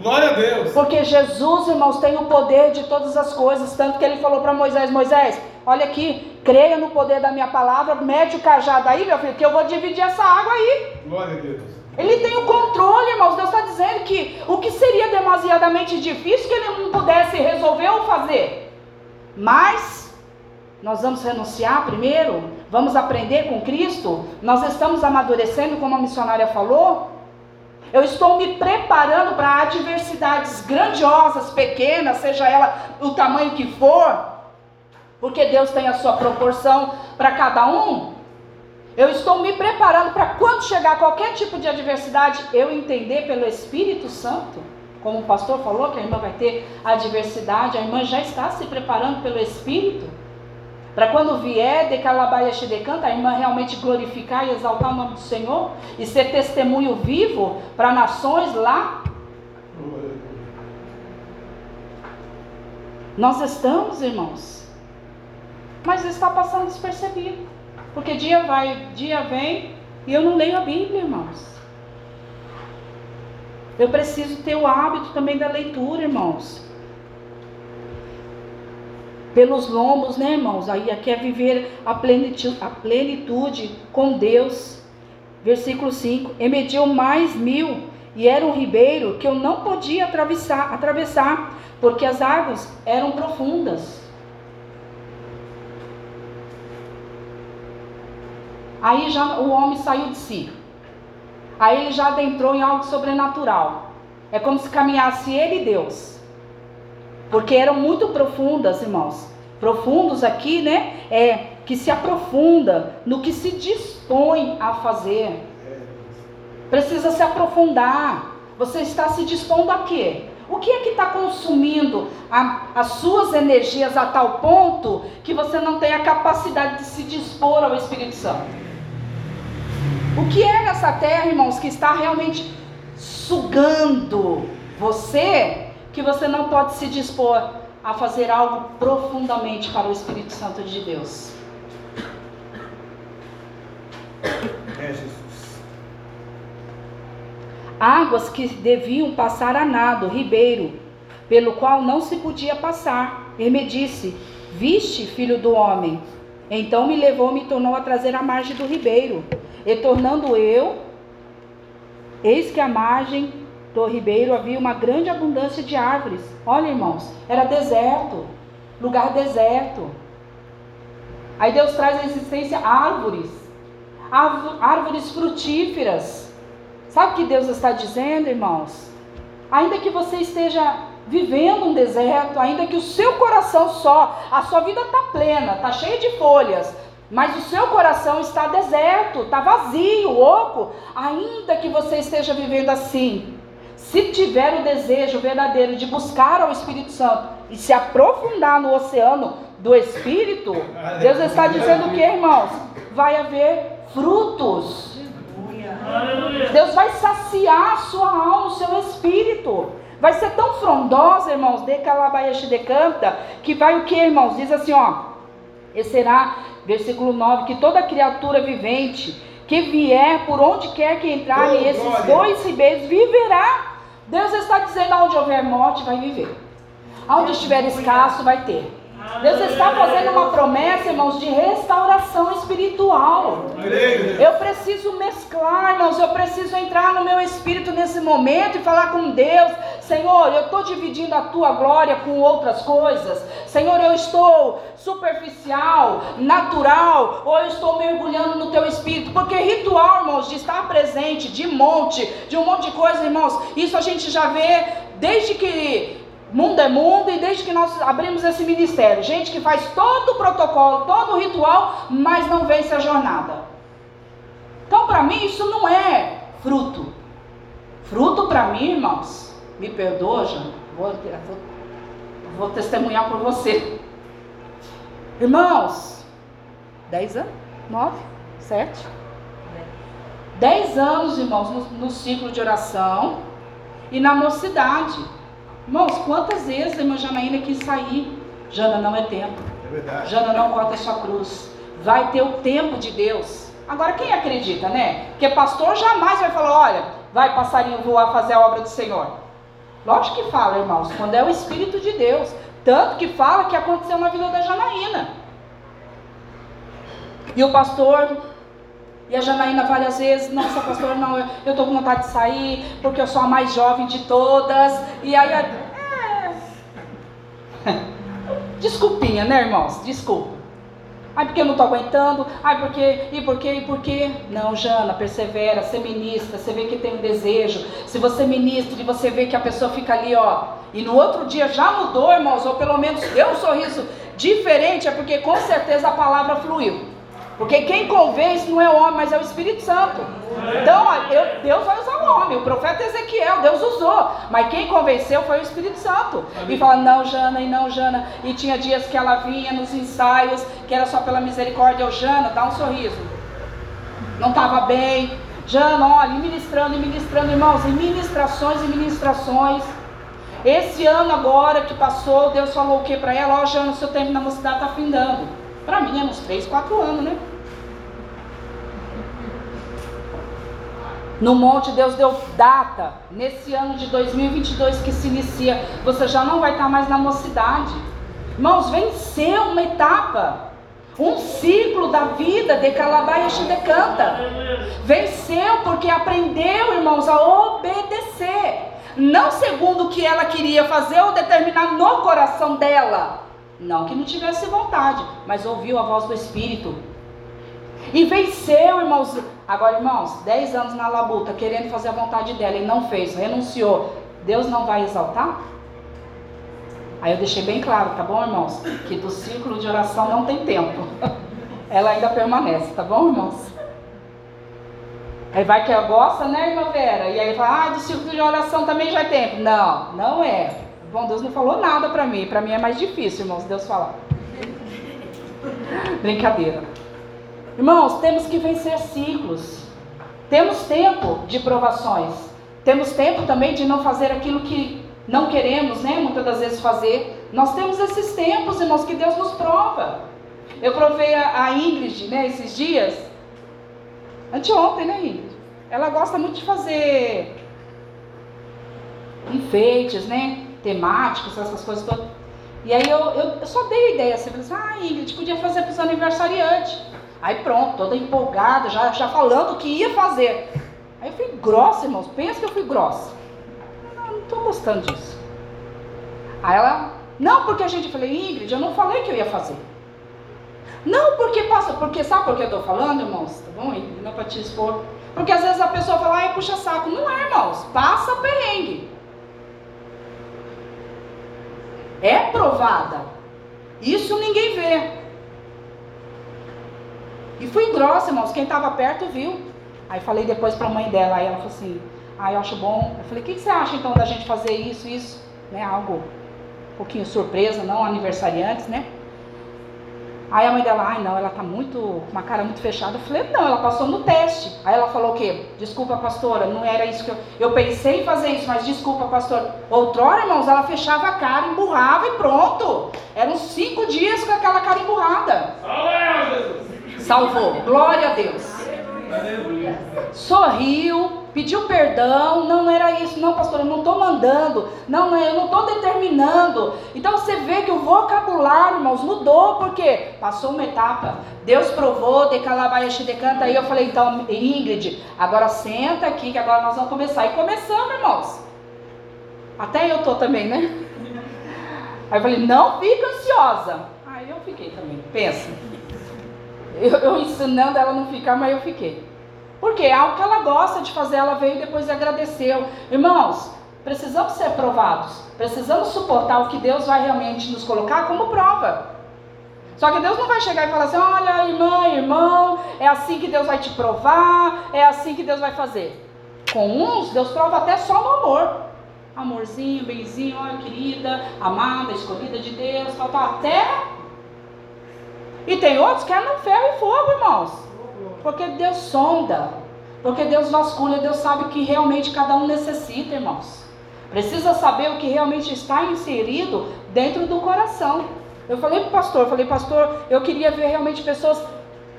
Glória a Deus. Porque Jesus, irmãos, tem o poder de todas as coisas. Tanto que ele falou para Moisés: Moisés, olha aqui, creia no poder da minha palavra, mete o cajado aí, meu filho, que eu vou dividir essa água aí. Glória a Deus. Ele tem o controle, irmãos. Deus está dizendo que o que seria demasiadamente difícil que ele não pudesse resolver ou fazer. Mas nós vamos renunciar primeiro, vamos aprender com Cristo. Nós estamos amadurecendo, como a missionária falou. Eu estou me preparando para adversidades grandiosas, pequenas, seja ela o tamanho que for, porque Deus tem a sua proporção para cada um. Eu estou me preparando para quando chegar qualquer tipo de adversidade, eu entender pelo Espírito Santo. Como o pastor falou que a irmã vai ter adversidade, a irmã já está se preparando pelo Espírito. Para quando vier de Calabaia Xidecanta, a irmã realmente glorificar e exaltar o nome do Senhor e ser testemunho vivo para nações lá. Nós estamos, irmãos, mas está passando despercebido. Porque dia vai, dia vem e eu não leio a Bíblia, irmãos. Eu preciso ter o hábito também da leitura, irmãos. Pelos lombos, né, irmãos? Aí aqui é viver a plenitude, a plenitude com Deus. Versículo 5: E mediu mais mil, e era um ribeiro que eu não podia atravessar, atravessar porque as águas eram profundas. Aí já o homem saiu de si. Aí ele já adentrou em algo sobrenatural. É como se caminhasse ele e Deus. Porque eram muito profundas, irmãos. Profundos aqui, né? É que se aprofunda no que se dispõe a fazer. Precisa se aprofundar. Você está se dispondo a quê? O que é que está consumindo a, as suas energias a tal ponto que você não tem a capacidade de se dispor ao Espírito Santo? O que é nessa terra, irmãos, que está realmente sugando você, que você não pode se dispor a fazer algo profundamente para o Espírito Santo de Deus? É Jesus. Águas que deviam passar a nado, ribeiro, pelo qual não se podia passar. Ele me disse: Viste, filho do homem? Então me levou e me tornou a trazer à margem do ribeiro. E tornando eu, eis que à margem do ribeiro havia uma grande abundância de árvores. Olha, irmãos, era deserto, lugar deserto. Aí Deus traz à existência árvores, árvores frutíferas. Sabe o que Deus está dizendo, irmãos? Ainda que você esteja vivendo um deserto, ainda que o seu coração só, a sua vida está plena, está cheia de folhas, mas o seu coração está deserto, está vazio, oco, ainda que você esteja vivendo assim. Se tiver o desejo verdadeiro de buscar ao Espírito Santo e se aprofundar no oceano do Espírito, Deus está dizendo o que, irmãos? Vai haver frutos. Deus vai saciar a sua alma, o seu espírito. Vai ser tão frondosa, irmãos, de Calabaiaxi de canta, que vai o que, irmãos? Diz assim, ó. E será, versículo 9, que toda criatura vivente que vier por onde quer que entrar, e esses dois ribeiros viverá. Deus está dizendo: aonde houver morte, vai viver. Aonde estiver escasso, vai ter. Deus está fazendo uma promessa, irmãos, de restauração espiritual. Eu preciso mesclar, irmãos, eu preciso entrar no meu espírito nesse momento e falar com Deus: Senhor, eu estou dividindo a tua glória com outras coisas. Senhor, eu estou superficial, natural, ou eu estou mergulhando no teu espírito. Porque ritual, irmãos, de estar presente, de monte, de um monte de coisa, irmãos, isso a gente já vê desde que Mundo é mundo, e desde que nós abrimos esse ministério, gente que faz todo o protocolo, todo o ritual, mas não vence a jornada. Então, para mim, isso não é fruto. Fruto, para mim, irmãos, me perdoa, já, vou, vou, vou testemunhar por você. Irmãos, 10 anos? 9? 7? 10 anos, irmãos, no, no ciclo de oração e na mocidade. Irmãos, quantas vezes a irmã Janaína quis sair? Jana, não é tempo. É verdade. Jana, não corta a sua cruz. Vai ter o tempo de Deus. Agora, quem acredita, né? Porque pastor jamais vai falar: olha, vai passarinho voar fazer a obra do Senhor. Lógico que fala, irmãos, quando é o Espírito de Deus. Tanto que fala que aconteceu na vida da Janaína. E o pastor e a Janaína várias vezes, nossa pastor, não, eu, tô com vontade de sair, porque eu sou a mais jovem de todas. E aí, é... desculpinha, né, irmãos? Desculpa. Ai, porque eu não estou aguentando. Ai, porque, e por quê, e por quê? Não, Jana, persevera, você ministra, você vê que tem um desejo. Se você ministra e você vê que a pessoa fica ali, ó, e no outro dia já mudou, irmãos, ou pelo menos deu um sorriso diferente, é porque com certeza a palavra fluiu. Porque quem convence não é o homem, mas é o Espírito Santo. Então, eu, Deus vai usar o homem. O profeta Ezequiel, Deus usou. Mas quem convenceu foi o Espírito Santo. E fala, não, Jana, e não, Jana. E tinha dias que ela vinha nos ensaios, que era só pela misericórdia. Eu, Jana, dá um sorriso. Não estava bem. Jana, olha, ministrando e ministrando, irmãos, em ministrações e ministrações. Esse ano agora que passou, Deus falou o que para ela? Ó, oh, Jana, o seu tempo na mocidade está findando. Para mim é uns 3, 4 anos, né? No monte, Deus deu data, nesse ano de 2022 que se inicia, você já não vai estar mais na mocidade. Irmãos, venceu uma etapa, um ciclo da vida de Calabaia decanta. Venceu porque aprendeu, irmãos, a obedecer. Não segundo o que ela queria fazer ou determinar no coração dela. Não que não tivesse vontade, mas ouviu a voz do Espírito. E venceu, irmãos. Agora, irmãos, 10 anos na labuta, querendo fazer a vontade dela e não fez, renunciou. Deus não vai exaltar? Aí eu deixei bem claro, tá bom, irmãos? Que do círculo de oração não tem tempo. Ela ainda permanece, tá bom, irmãos? Aí vai que ela gosta, né, irmã Vera? E aí fala, ah, do círculo de oração também já é tempo. Não, não é. Bom, Deus não falou nada para mim. Para mim é mais difícil, irmãos, Deus falar. Brincadeira. Irmãos, temos que vencer ciclos. Temos tempo de provações. Temos tempo também de não fazer aquilo que não queremos, né? Muitas das vezes fazer. Nós temos esses tempos, irmãos, que Deus nos prova. Eu provei a, a Ingrid, né, esses dias. Anteontem, né, Ingrid? Ela gosta muito de fazer enfeites, né? Temáticos, essas coisas todas. E aí eu, eu, eu só dei a ideia, assim, falei assim, ah, Ingrid, podia fazer para os aniversariantes. Aí pronto, toda empolgada, já, já falando o que ia fazer. Aí eu fui grossa, irmãos, pensa que eu fui grossa. Não, não estou gostando disso. Aí ela, não, porque a gente, falei, Ingrid, eu não falei que eu ia fazer. Não, porque passa, porque sabe por que eu estou falando, irmãos? Tá bom? Não para te expor. Porque às vezes a pessoa fala, ai, puxa saco. Não é, irmãos, passa perrengue. É provada. Isso ninguém vê. E fui grossa, irmãos. Quem estava perto viu. Aí falei depois para a mãe dela. Aí ela falou assim: Ah, eu acho bom. Eu falei: O que, que você acha então da gente fazer isso, isso? Né, algo um pouquinho surpresa, não aniversariantes, né? Aí a mãe dela, ai não, ela tá muito, com uma cara muito fechada. Eu falei, não, ela passou no teste. Aí ela falou o quê? Desculpa, pastora, não era isso que eu. Eu pensei em fazer isso, mas desculpa, pastor. Outrora, irmãos, ela fechava a cara, emburrava e pronto. Eram cinco dias com aquela cara emburrada. Salvou. Glória a Deus. Sorriu, pediu perdão. Não, era isso, não, pastor. Eu não estou mandando. Não, eu não estou determinando. Então você vê que o vocabulário, irmãos, mudou, porque passou uma etapa. Deus provou, de calabaiaxi de canta. Aí eu falei, então, Ingrid, agora senta aqui, que agora nós vamos começar. E começamos, irmãos. Até eu estou também, né? Aí eu falei, não fica ansiosa. Aí eu fiquei também, pensa. Eu, eu ensinando ela não ficar, mas eu fiquei. Porque é algo que ela gosta de fazer, ela veio e depois agradeceu. Irmãos, precisamos ser provados. Precisamos suportar o que Deus vai realmente nos colocar como prova. Só que Deus não vai chegar e falar assim: olha, irmã, irmão, é assim que Deus vai te provar, é assim que Deus vai fazer. Com uns, Deus prova até só no amor. Amorzinho, benzinho, olha, querida, amada, escolhida de Deus, tal, até e tem outros que é no ferro e fogo, irmãos. Porque Deus sonda. Porque Deus vasculha, Deus sabe o que realmente cada um necessita, irmãos. Precisa saber o que realmente está inserido dentro do coração. Eu falei para o pastor, falei, pastor, eu queria ver realmente pessoas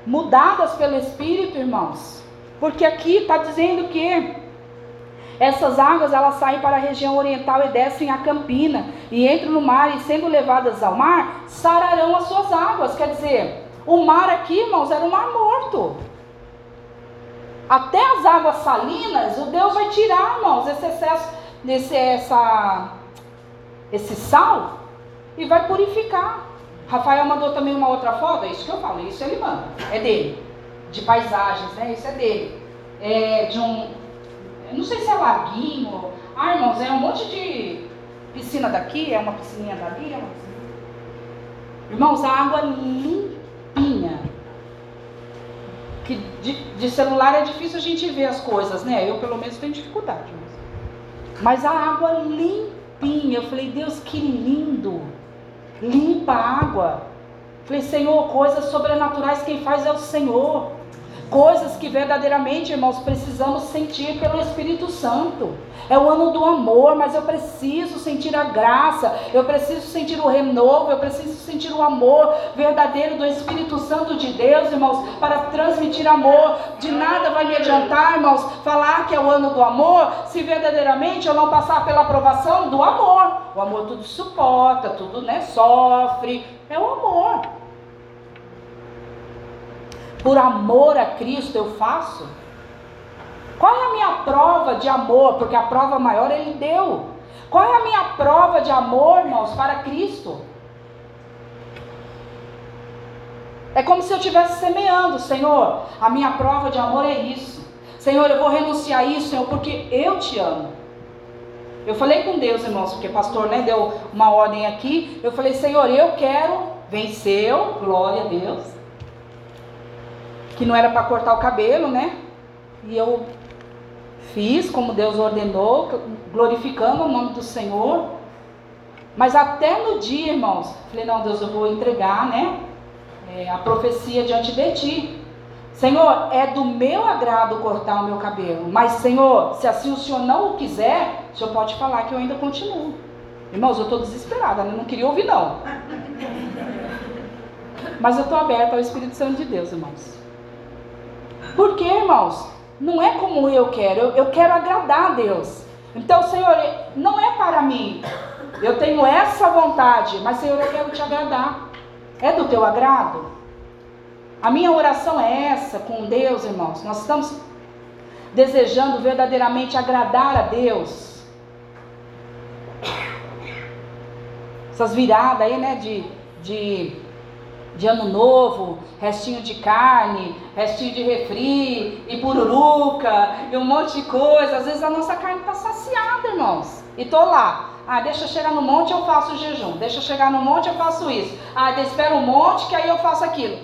mudadas pelo Espírito, irmãos. Porque aqui está dizendo que essas águas elas saem para a região oriental e descem a Campina e entram no mar e sendo levadas ao mar, sararão as suas águas. Quer dizer, o mar aqui, irmãos, era um mar morto. Até as águas salinas, o Deus vai tirar, irmãos, esse excesso, esse, essa, esse sal e vai purificar. Rafael mandou também uma outra foto, é isso que eu falo, isso ele manda, é dele. De paisagens, né? Isso é dele. É de um. Não sei se é laguinho. Ah, irmãos, é um monte de piscina daqui, é uma piscininha dali, é uma piscininha. Irmãos, a água limpinha. Que de, de celular é difícil a gente ver as coisas, né? Eu pelo menos tenho dificuldade. Mas, mas a água limpinha. Eu falei, Deus, que lindo. Limpa a água. Falei, Senhor, coisas sobrenaturais quem faz é o Senhor. Coisas que verdadeiramente, irmãos, precisamos sentir pelo Espírito Santo. É o ano do amor, mas eu preciso sentir a graça, eu preciso sentir o renovo, eu preciso sentir o amor verdadeiro do Espírito Santo de Deus, irmãos, para transmitir amor. De nada vai me adiantar, irmãos, falar que é o ano do amor, se verdadeiramente eu não passar pela aprovação do amor. O amor tudo suporta, tudo, né, sofre. É o amor por amor a Cristo eu faço? Qual é a minha prova de amor? Porque a prova maior ele deu. Qual é a minha prova de amor, irmãos, para Cristo? É como se eu estivesse semeando, Senhor, a minha prova de amor é isso. Senhor, eu vou renunciar a isso, Senhor, porque eu te amo. Eu falei com Deus, irmãos, porque o pastor né, deu uma ordem aqui. Eu falei, Senhor, eu quero, venceu, glória a Deus que não era para cortar o cabelo, né? E eu fiz como Deus ordenou, glorificando o nome do Senhor. Mas até no dia, irmãos, falei: não, Deus, eu vou entregar, né? É, a profecia diante de ti. Senhor, é do meu agrado cortar o meu cabelo. Mas, Senhor, se assim o Senhor não o quiser, o Senhor pode falar que eu ainda continuo. Irmãos, eu estou desesperada, né? não queria ouvir, não. Mas eu estou aberta ao Espírito Santo de Deus, irmãos. Porque, irmãos, não é como eu quero, eu, eu quero agradar a Deus. Então, Senhor, não é para mim. Eu tenho essa vontade, mas, Senhor, eu quero te agradar. É do teu agrado? A minha oração é essa com Deus, irmãos. Nós estamos desejando verdadeiramente agradar a Deus. Essas viradas aí, né, de, de de ano novo, restinho de carne, restinho de refri, e pururuca, e um monte de coisa. Às vezes a nossa carne está saciada, irmãos. E tô lá. Ah, deixa eu chegar no monte, eu faço jejum. Deixa eu chegar no monte, eu faço isso. Ah, espera um monte, que aí eu faço aquilo.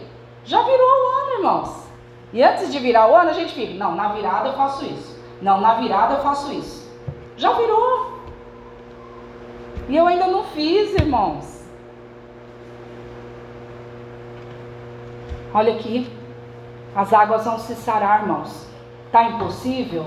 Já virou o ano, irmãos. E antes de virar o ano, a gente fica, não, na virada eu faço isso. Não, na virada eu faço isso. Já virou. E eu ainda não fiz, irmãos. Olha aqui, as águas vão se sarar, irmãos. Tá impossível?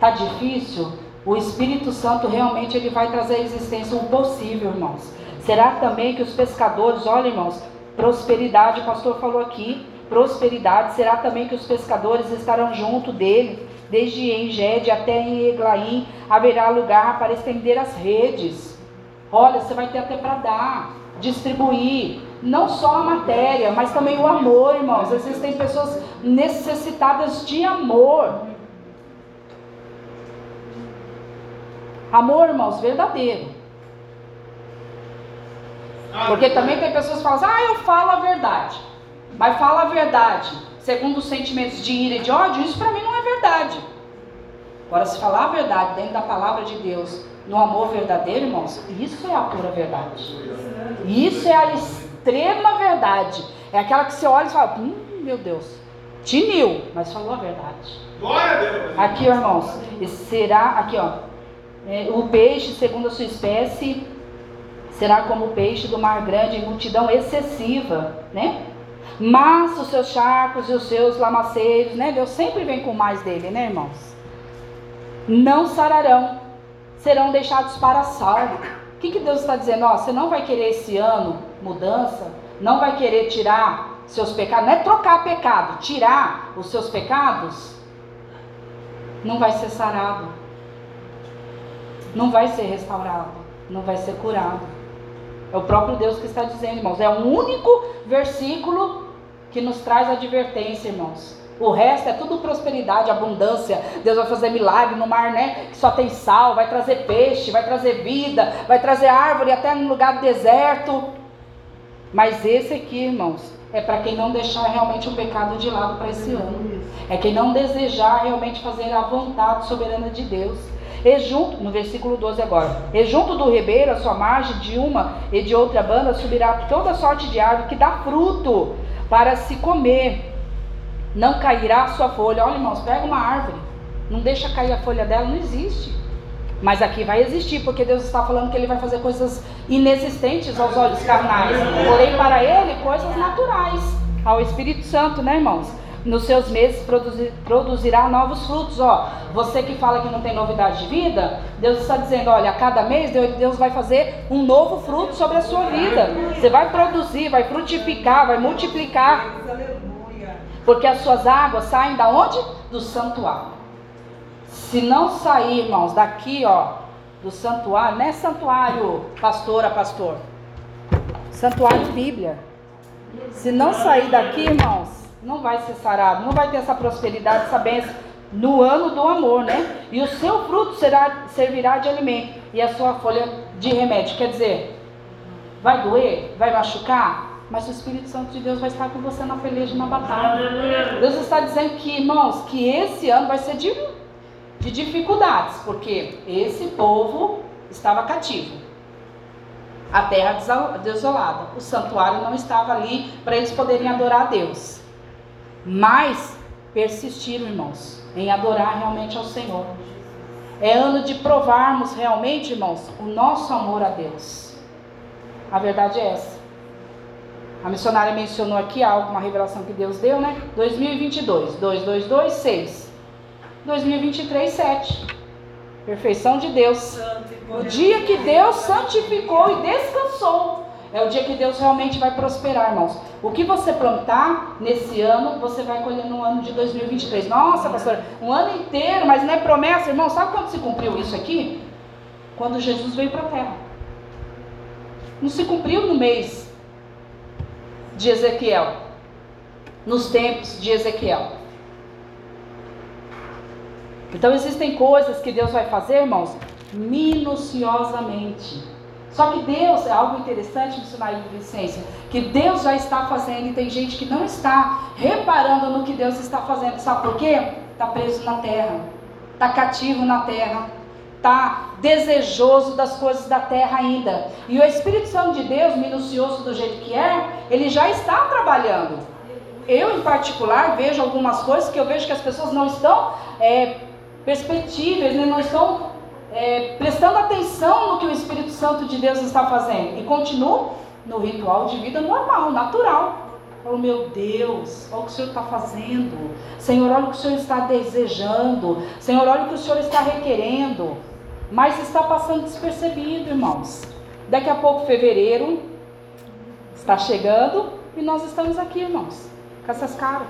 Tá difícil? O Espírito Santo realmente ele vai trazer à existência o possível, irmãos. Será também que os pescadores, olha, irmãos, prosperidade, o pastor falou aqui, prosperidade, será também que os pescadores estarão junto dele, desde Engede até em Eglaim, haverá lugar para estender as redes. Olha, você vai ter até para dar, distribuir, não só a matéria, mas também o amor, irmãos. Existem pessoas necessitadas de amor. Amor, irmãos, verdadeiro. Porque também tem pessoas que falam assim, ah, eu falo a verdade. Mas fala a verdade, segundo os sentimentos de ira e de ódio, isso para mim não é verdade. Agora, se falar a verdade dentro da palavra de Deus, no amor verdadeiro, irmãos, isso é a pura verdade. Isso é a extrema verdade. É aquela que você olha e fala, hum, meu Deus, tiniu, mas falou a verdade. Glória a Deus. Aqui, ó, irmãos, será, aqui, ó, é, o peixe, segundo a sua espécie, será como o peixe do mar grande, em multidão excessiva, né? Mas os seus charcos e os seus lamaceiros, né? Deus sempre vem com mais dele, né, irmãos? Não sararão, serão deixados para salvo. O que, que Deus está dizendo? Ó, você não vai querer esse ano mudança, não vai querer tirar seus pecados, não é trocar pecado, tirar os seus pecados, não vai ser sarado, não vai ser restaurado, não vai ser curado. É o próprio Deus que está dizendo, irmãos. É o único versículo que nos traz advertência, irmãos. O resto é tudo prosperidade, abundância. Deus vai fazer milagre no mar, né? Que só tem sal, vai trazer peixe, vai trazer vida, vai trazer árvore até no lugar do deserto. Mas esse aqui, irmãos, é para quem não deixar realmente o pecado de lado para esse ano. É quem não desejar realmente fazer a vontade soberana de Deus. E junto, no versículo 12 agora, e junto do ribeiro, a sua margem, de uma e de outra banda, subirá toda sorte de árvore que dá fruto para se comer. Não cairá a sua folha. Olha, irmãos, pega uma árvore, não deixa cair a folha dela, não existe. Mas aqui vai existir, porque Deus está falando que Ele vai fazer coisas inexistentes aos olhos carnais, porém para Ele coisas naturais, ao Espírito Santo, né, irmãos? Nos seus meses produzir, produzirá novos frutos. Ó, você que fala que não tem novidade de vida, Deus está dizendo: olha, a cada mês Deus vai fazer um novo fruto sobre a sua vida. Você vai produzir, vai frutificar, vai multiplicar. Porque as suas águas saem da onde? Do santuário. Se não sair, irmãos, daqui, ó, do santuário, não é santuário pastora, pastor. Santuário Bíblia. Se não sair daqui, irmãos, não vai ser sarado, não vai ter essa prosperidade, essa bênção no ano do amor, né? E o seu fruto será, servirá de alimento e a sua folha de remédio. Quer dizer, vai doer, vai machucar, mas o Espírito Santo de Deus vai estar com você na peleja, na batalha. Deus está dizendo que, irmãos, que esse ano vai ser de de dificuldades, porque esse povo estava cativo. A terra desolada. O santuário não estava ali para eles poderem adorar a Deus. Mas persistiram, irmãos, em adorar realmente ao Senhor. É ano de provarmos realmente, irmãos, o nosso amor a Deus. A verdade é essa. A missionária mencionou aqui algo, uma revelação que Deus deu, né? 2022, 222, 6. 2023, 7. Perfeição de Deus. O dia que Deus santificou e descansou. É o dia que Deus realmente vai prosperar, irmãos. O que você plantar nesse ano, você vai colher no ano de 2023. Nossa, pastor, um ano inteiro, mas não é promessa, irmão. Sabe quando se cumpriu isso aqui? Quando Jesus veio para a terra. Não se cumpriu no mês de Ezequiel, nos tempos de Ezequiel. Então existem coisas que Deus vai fazer, irmãos, minuciosamente. Só que Deus, é algo interessante missionário de Vicência, que Deus já está fazendo e tem gente que não está reparando no que Deus está fazendo. Sabe por quê? Está preso na terra, está cativo na terra, está desejoso das coisas da terra ainda. E o Espírito Santo de Deus, minucioso do jeito que é, ele já está trabalhando. Eu, em particular, vejo algumas coisas que eu vejo que as pessoas não estão é, perspectivas, né? não estão é, prestando atenção no que o Espírito Santo de Deus está fazendo. E continuam no ritual de vida normal, natural. Oh meu Deus, olha o que o Senhor está fazendo. Senhor, olha o que o Senhor está desejando. Senhor, olha o que o Senhor está requerendo. Mas está passando despercebido, irmãos. Daqui a pouco, fevereiro está chegando e nós estamos aqui, irmãos, com essas caras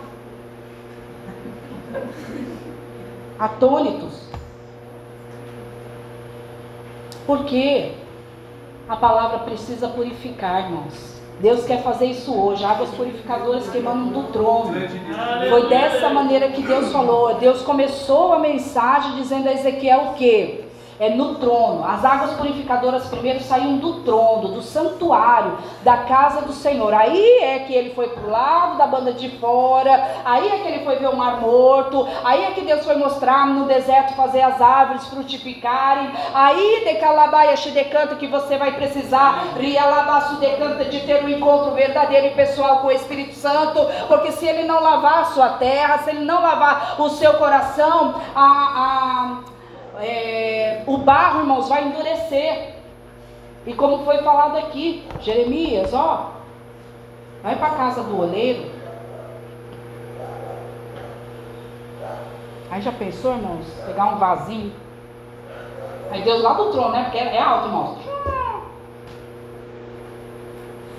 atônitos. Porque a palavra precisa purificar, irmãos. Deus quer fazer isso hoje, águas purificadoras que emanam do trono. Foi dessa maneira que Deus falou. Deus começou a mensagem dizendo a Ezequiel o quê? É no trono. As águas purificadoras primeiro saíam do trono, do santuário, da casa do Senhor. Aí é que ele foi para o lado da banda de fora, aí é que ele foi ver o mar morto, aí é que Deus foi mostrar no deserto fazer as árvores frutificarem. Aí de calabaia decanta que você vai precisar, rialabaço decanta de ter um encontro verdadeiro e pessoal com o Espírito Santo, porque se ele não lavar a sua terra, se ele não lavar o seu coração, a, a é, o barro, irmãos, vai endurecer. E como foi falado aqui, Jeremias, ó, vai para casa do oleiro. Aí já pensou, irmãos, pegar um vasinho? Aí Deus lá do trono, né? Porque é alto, irmãos.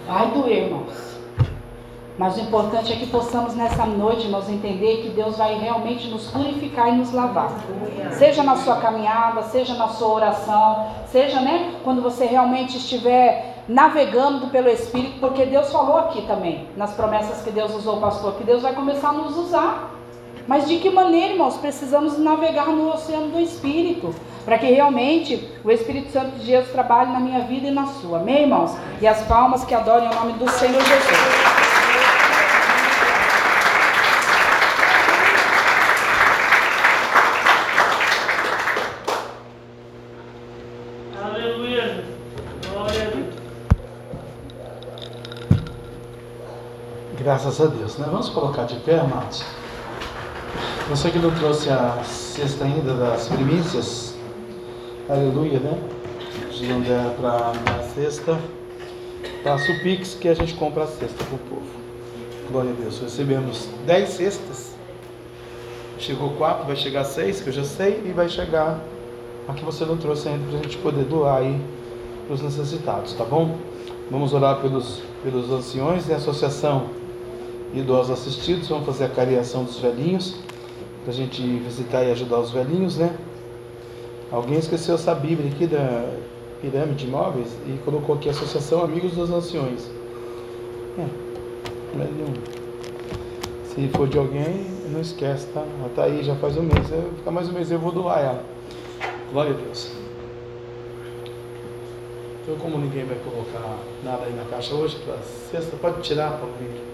Vai doer, irmãos. Mas o importante é que possamos nessa noite, irmãos, entender que Deus vai realmente nos purificar e nos lavar. Seja na sua caminhada, seja na sua oração, seja, né, quando você realmente estiver navegando pelo Espírito, porque Deus falou aqui também, nas promessas que Deus usou, pastor, que Deus vai começar a nos usar. Mas de que maneira, irmãos, precisamos navegar no oceano do Espírito? para que realmente o Espírito Santo de Deus trabalhe na minha vida e na sua. Amém, irmãos? E as palmas que adorem o nome do Senhor Jesus. Aleluia. Glória a Deus. Graças a Deus, né? Vamos colocar de pé, amados. Você que não trouxe a cesta ainda das primícias, aleluia, né? Se não der para a cesta, passa o Pix que a gente compra a cesta para o povo. Glória a Deus. Recebemos 10 cestas. Chegou 4, vai chegar 6, que eu já sei, e vai chegar a que você não trouxe ainda para a gente poder doar aí para os necessitados, tá bom? Vamos orar pelos, pelos anciões e associação idosos assistidos, vamos fazer a cariação dos velhinhos, para a gente visitar e ajudar os velhinhos, né? Alguém esqueceu essa Bíblia aqui da Pirâmide Imóveis e colocou aqui Associação Amigos dos Anciões. É, mas. Se for de alguém, não esquece, tá? Ela tá aí já faz um mês. Eu, ficar mais um mês eu vou doar ela. Glória a Deus. Então, como ninguém vai colocar nada aí na caixa hoje, para sexta, pode tirar, Paulinho.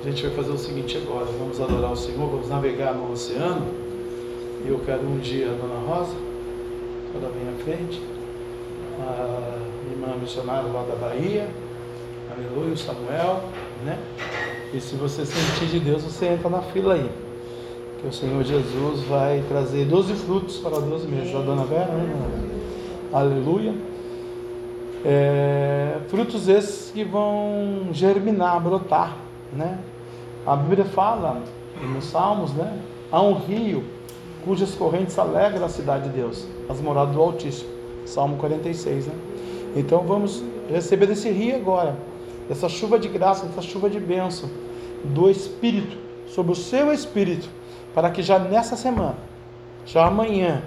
A gente vai fazer o seguinte agora: vamos adorar o Senhor, vamos navegar no oceano. E eu quero um dia a Dona Rosa, toda bem à frente, a irmã missionária lá da Bahia, aleluia, o Samuel, né? E se você sentir de Deus, você entra na fila aí. Que o Senhor Jesus vai trazer 12 frutos para 12 meses. A Dona Vera, né? Aleluia. É, frutos esses que vão germinar, brotar, né? A Bíblia fala nos Salmos, né? Há um rio cujas correntes alegram a cidade de Deus, as moradas do Altíssimo. Salmo 46, né? Então vamos receber desse rio agora, dessa chuva de graça, dessa chuva de bênção, do Espírito, sobre o seu Espírito, para que já nessa semana, já amanhã,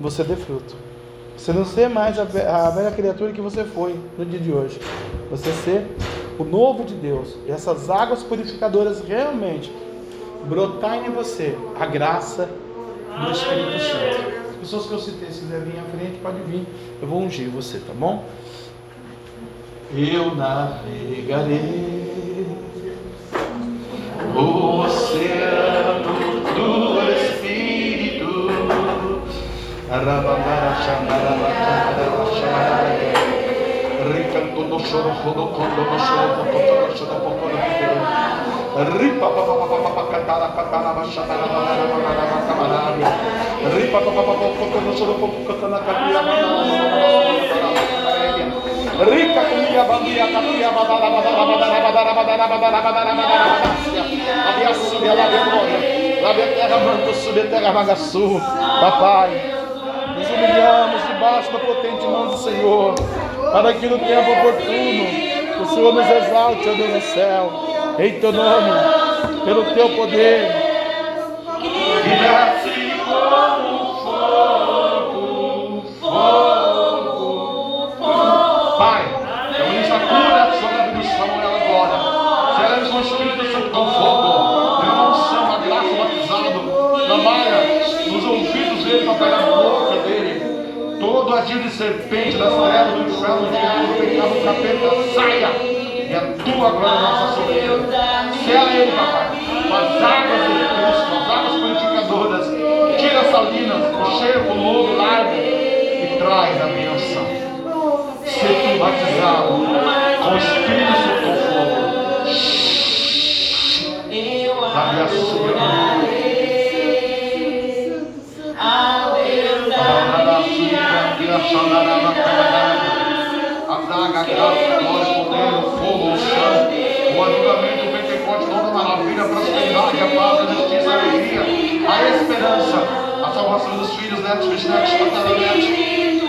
você dê fruto. Você não ser mais a, ve- a velha criatura que você foi no dia de hoje. Você ser o novo de Deus. Essas águas purificadoras realmente brotarem em você a graça do Espírito Santo. As pessoas que eu citei, se quiser vir à frente, pode vir. Eu vou ungir você, tá bom? Eu navegarei o oceano do Espírito. Condo no choro, pocoto no choro, pocoto no choro. Ripa, pa, pa, pa, pa, pa, pa, catara, catara, ba, xandaraba, banana, banana, ba, camarada. Ripa, pa, pa, pa, pa, pocoto no choro, pocoto, catana, capira, banana, banana, banana, Rica comia bandia, capia, badara, badara, badara, badara, badara, badara, badara, badara. Havia subia lá de glória. Lá de terra, manto, subia terra, bagaçu. Papai, nos humilhamos debaixo da potente mão do Senhor, para que no tempo oportuno o Senhor nos exalte, ó Deus do céu, em teu nome, pelo teu poder. E nasce como fogo, fogo, Pai, eu ministro a cura sobre a do Samuel agora. Seremos com o Espírito Santo com fogo, uma unção, uma graça, batizado. Trabalha nos ouvidos dele, papai, na boca dele. Todo agir de serpente das trevas do diabo, do pecado, do capeta, saia. E a tua glória nossa sobre ele. Sela ele, papai, com as águas de Cristo, as águas purificadoras. Tira as salinas, o cheiro, o lodo, larga e traz a bênção ser tu batizado com o Espírito Santo fogo. Sabe a sua A daga, a graça, a glória, poder, fogo, chão, o avivamento, o Pentecoste, toda maravilha, a prosperidade, a paz, a justiça, a alegria, a esperança, a salvação dos filhos, netos, bisnetos, tataranetos. Espírito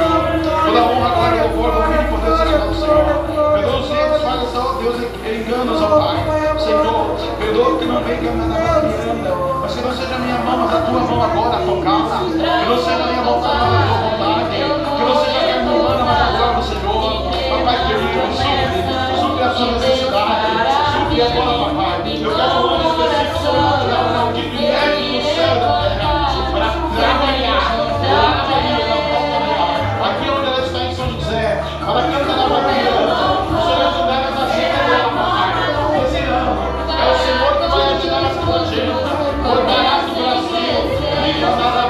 Toda honra, glória, louvor, domínio, por Deus, seja do Senhor. Perdoa os erros, falha, só Deus é- enganos, ó Pai. Senhor, perdoa que não veio que eu nossa vida, mas que não seja minha mão, mas a tua mão agora focada. Que não seja minha vontade, mas a tua vontade. Que não seja minha mão, mas a glória do Senhor. Papai querido, supre, supre a sua necessidade, supre agora, Pai. Thank you.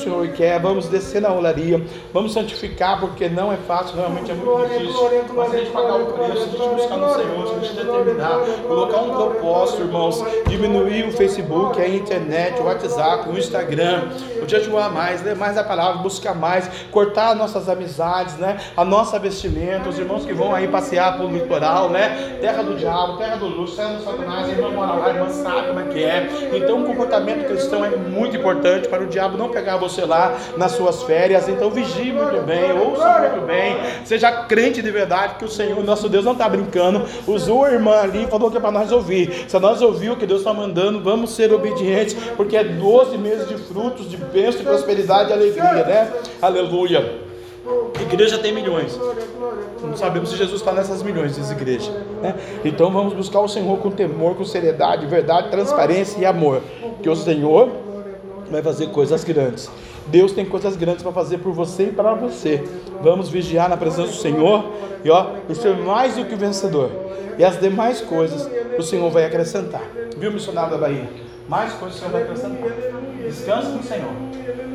Senhor quer, vamos descer na olaria, vamos santificar, porque não é fácil, realmente é muito difícil. Mas a gente pagar o preço, a gente buscar no Senhor, se a gente determinar, colocar um propósito, irmãos, diminuir o Facebook, a internet, o WhatsApp, o Instagram, jejuar mais, ler mais a palavra, buscar mais, cortar nossas amizades, né? A nossa vestimenta, os irmãos que vão aí passear pelo litoral, né? Terra do diabo, terra do luxo, terra do satanás, a irmã mora lá, irmã sabe como é que é. Então o comportamento cristão é muito importante para o diabo diabo não pegar você lá nas suas férias. Então vigie muito bem, ouça muito bem, seja crente de verdade que o Senhor, nosso Deus, não está brincando. Usou a irmã ali e falou que é para nós ouvir. Se nós ouvir o que Deus está mandando, vamos ser obedientes, porque é 12 meses de frutos, de bênção, de prosperidade e alegria, né? Aleluia. Igreja tem milhões. Não sabemos se Jesus está nessas milhões de igrejas. Né? Então vamos buscar o Senhor com temor, com seriedade, verdade, transparência e amor. Que o Senhor vai fazer coisas grandes. Deus tem coisas grandes para fazer por você e para você. Vamos vigiar na presença do Senhor e ó, e ser mais do que vencedor. E as demais coisas o Senhor vai acrescentar. Viu, missionário da Bahia? Mais coisas o Senhor vai acrescentar. Descansa no Senhor.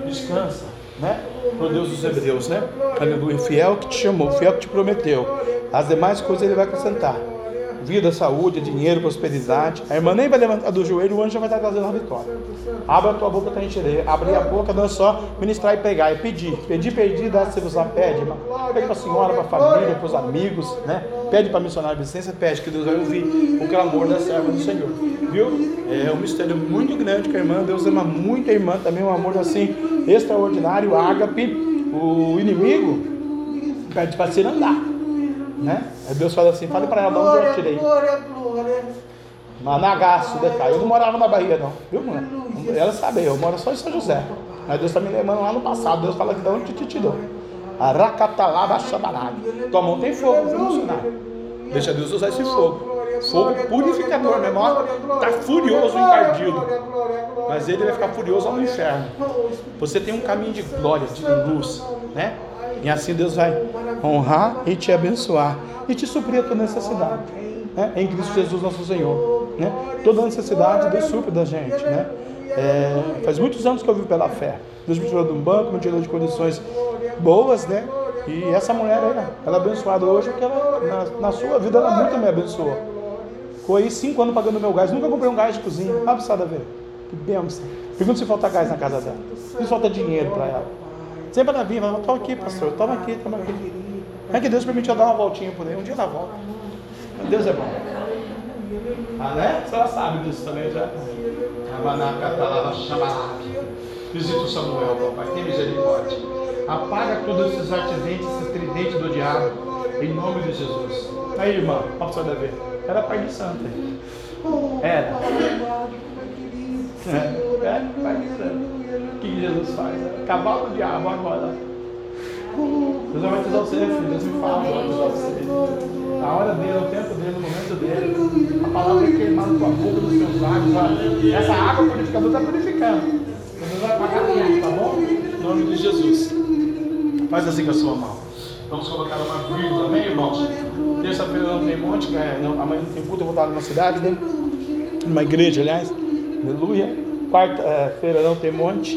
Descansa, né? Por Deus dos Hebreus, né? Aleluia. Fiel que te chamou, fiel que te prometeu. As demais coisas ele vai acrescentar vida, saúde, dinheiro, prosperidade. A irmã nem vai levantar do joelho, o anjo já vai estar trazendo a vitória. Abra a tua boca para encher. Abrir a boca não é só ministrar e pegar, é pedir. Pedir, pedir, dá se você pede. Pede para a senhora, para a família, para os amigos, né? Pede para a missionária Vicência, pede que Deus vai ouvir o clamor da serva do Senhor. Viu? É um mistério muito grande que a irmã, Deus ama muito a irmã também, um amor assim extraordinário, ágape. O inimigo pede para ser andar né? Aí Deus fala assim, fale para ela de onde eu tirei. Glória, glória. Managaço, decai. Eu não morava na Bahia, não. Viu, mulher? Ela sabe, eu moro só em São José. Mas Deus está me lembrando lá no passado. Deus fala que de onde te tirou. Aracatalaba chamarag. Tua mão tem fogo, viu, missionário? Deixa Deus usar esse fogo. Fogo purificador, meu irmão. Está furioso, encardido. Mas ele vai ficar furioso lá no inferno. Você tem um caminho de glória, de luz, né? E assim Deus vai honrar e te abençoar e te suprir a tua necessidade. Né? Em Cristo Jesus nosso Senhor. Né? Toda necessidade Deus supre da gente. Né? É, faz muitos anos que eu vivo pela fé. Deus me tirou de um banco, me tirou de condições boas, né? E essa mulher, ela, ela é abençoada hoje porque ela, na, na sua vida ela muito me abençoou. Ficou aí cinco anos pagando meu gás. Nunca comprei um gás de cozinha. Abusada ver. Que bênção. Pergunta se falta gás na casa dela. Se falta dinheiro para ela. Sempre ela vinha, falava, toma aqui, pastor, toma aqui, toma aqui. É que Deus permitiu dar uma voltinha por aí, um dia ela volta. Deus é bom. Ah, né? A senhora sabe disso também já. Visita o Samuel, papai, tem misericórdia. Apaga todos esses artesentes, esses tridentes do diabo, em nome de Jesus. Aí, irmã, olha você ver. Era pai de santa. Era. É, pai de santa. O que Jesus faz? Cavalo do diabo agora. Deus vai batizar você, filho. Deus me fala, vai batizar você. A hora dele, o tempo dele, o momento dele. A palavra é queimada na tua boca, nos teus lábios. Essa água purificadora está purificando. Deus vai pagar tudo, tá bom? Em nome de Jesus. Faz assim com a sua mão. Vamos colocar uma vírgula também, irmãos. Terça-feira não tem monte, é, não, amanhã não tem culto, eu vou estar numa cidade, né? Numa igreja, aliás. Aleluia. Quarta-feira não tem monte.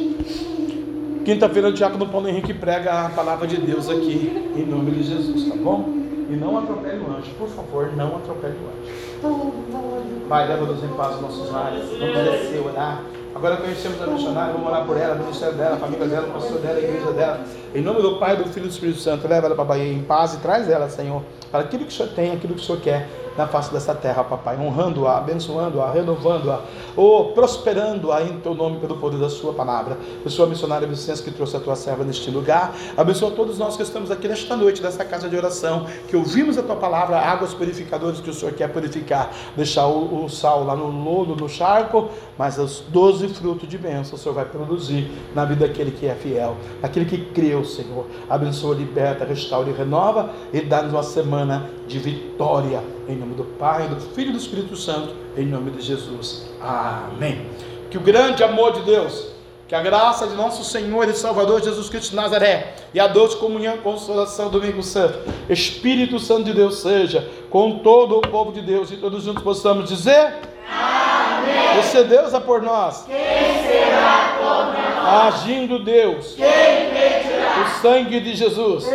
Quinta-feira o diácono Paulo Henrique prega a palavra de Deus aqui, em nome de Jesus, tá bom? E não atropele o anjo, por favor, não atropele o anjo. Pai, leva-nos em paz os nossos lares, vamos descer, orar. Agora conhecemos a missionária, vamos orar por ela, o ministério dela, a família dela, o pastor dela, a igreja dela. Em nome do Pai, do Filho e do Espírito Santo, leva ela para a Bahia em paz e traz ela, Senhor, para aquilo que o Senhor tem, aquilo que o Senhor quer na face dessa terra, papai, honrando-a, abençoando-a, renovando-a, ou prosperando-a em teu nome pelo poder da sua palavra. Abençoa a missionária Vicência que trouxe a tua serva neste lugar. Abençoa todos nós que estamos aqui nesta noite, nessa casa de oração, que ouvimos a tua palavra, águas purificadoras que o Senhor quer purificar, deixar o, o sal lá no lodo, no charco, mas os doze frutos de bênção o Senhor vai produzir na vida daquele que é fiel, daquele que creu, Senhor. Abençoa, liberta, restaura e renova e dá-nos uma semana de vitória. Em nome do Pai, do Filho e do Espírito Santo, em nome de Jesus. Amém. Que o grande amor de Deus, Que a graça de nosso Senhor e Salvador Jesus Cristo de Nazaré e a doce comunhão e consolação do Domingo Santo, Espírito Santo de Deus seja com todo o povo de Deus e todos juntos possamos dizer: Amém. Se Deus é por nós, quem será contra nós? Agindo Deus, quem impedirá? O sangue de Jesus,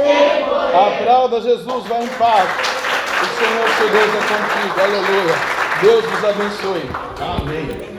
aplauda Jesus, vai em paz. O Senhor, seu Deus, é contigo. Aleluia. Deus vos abençoe. Amém.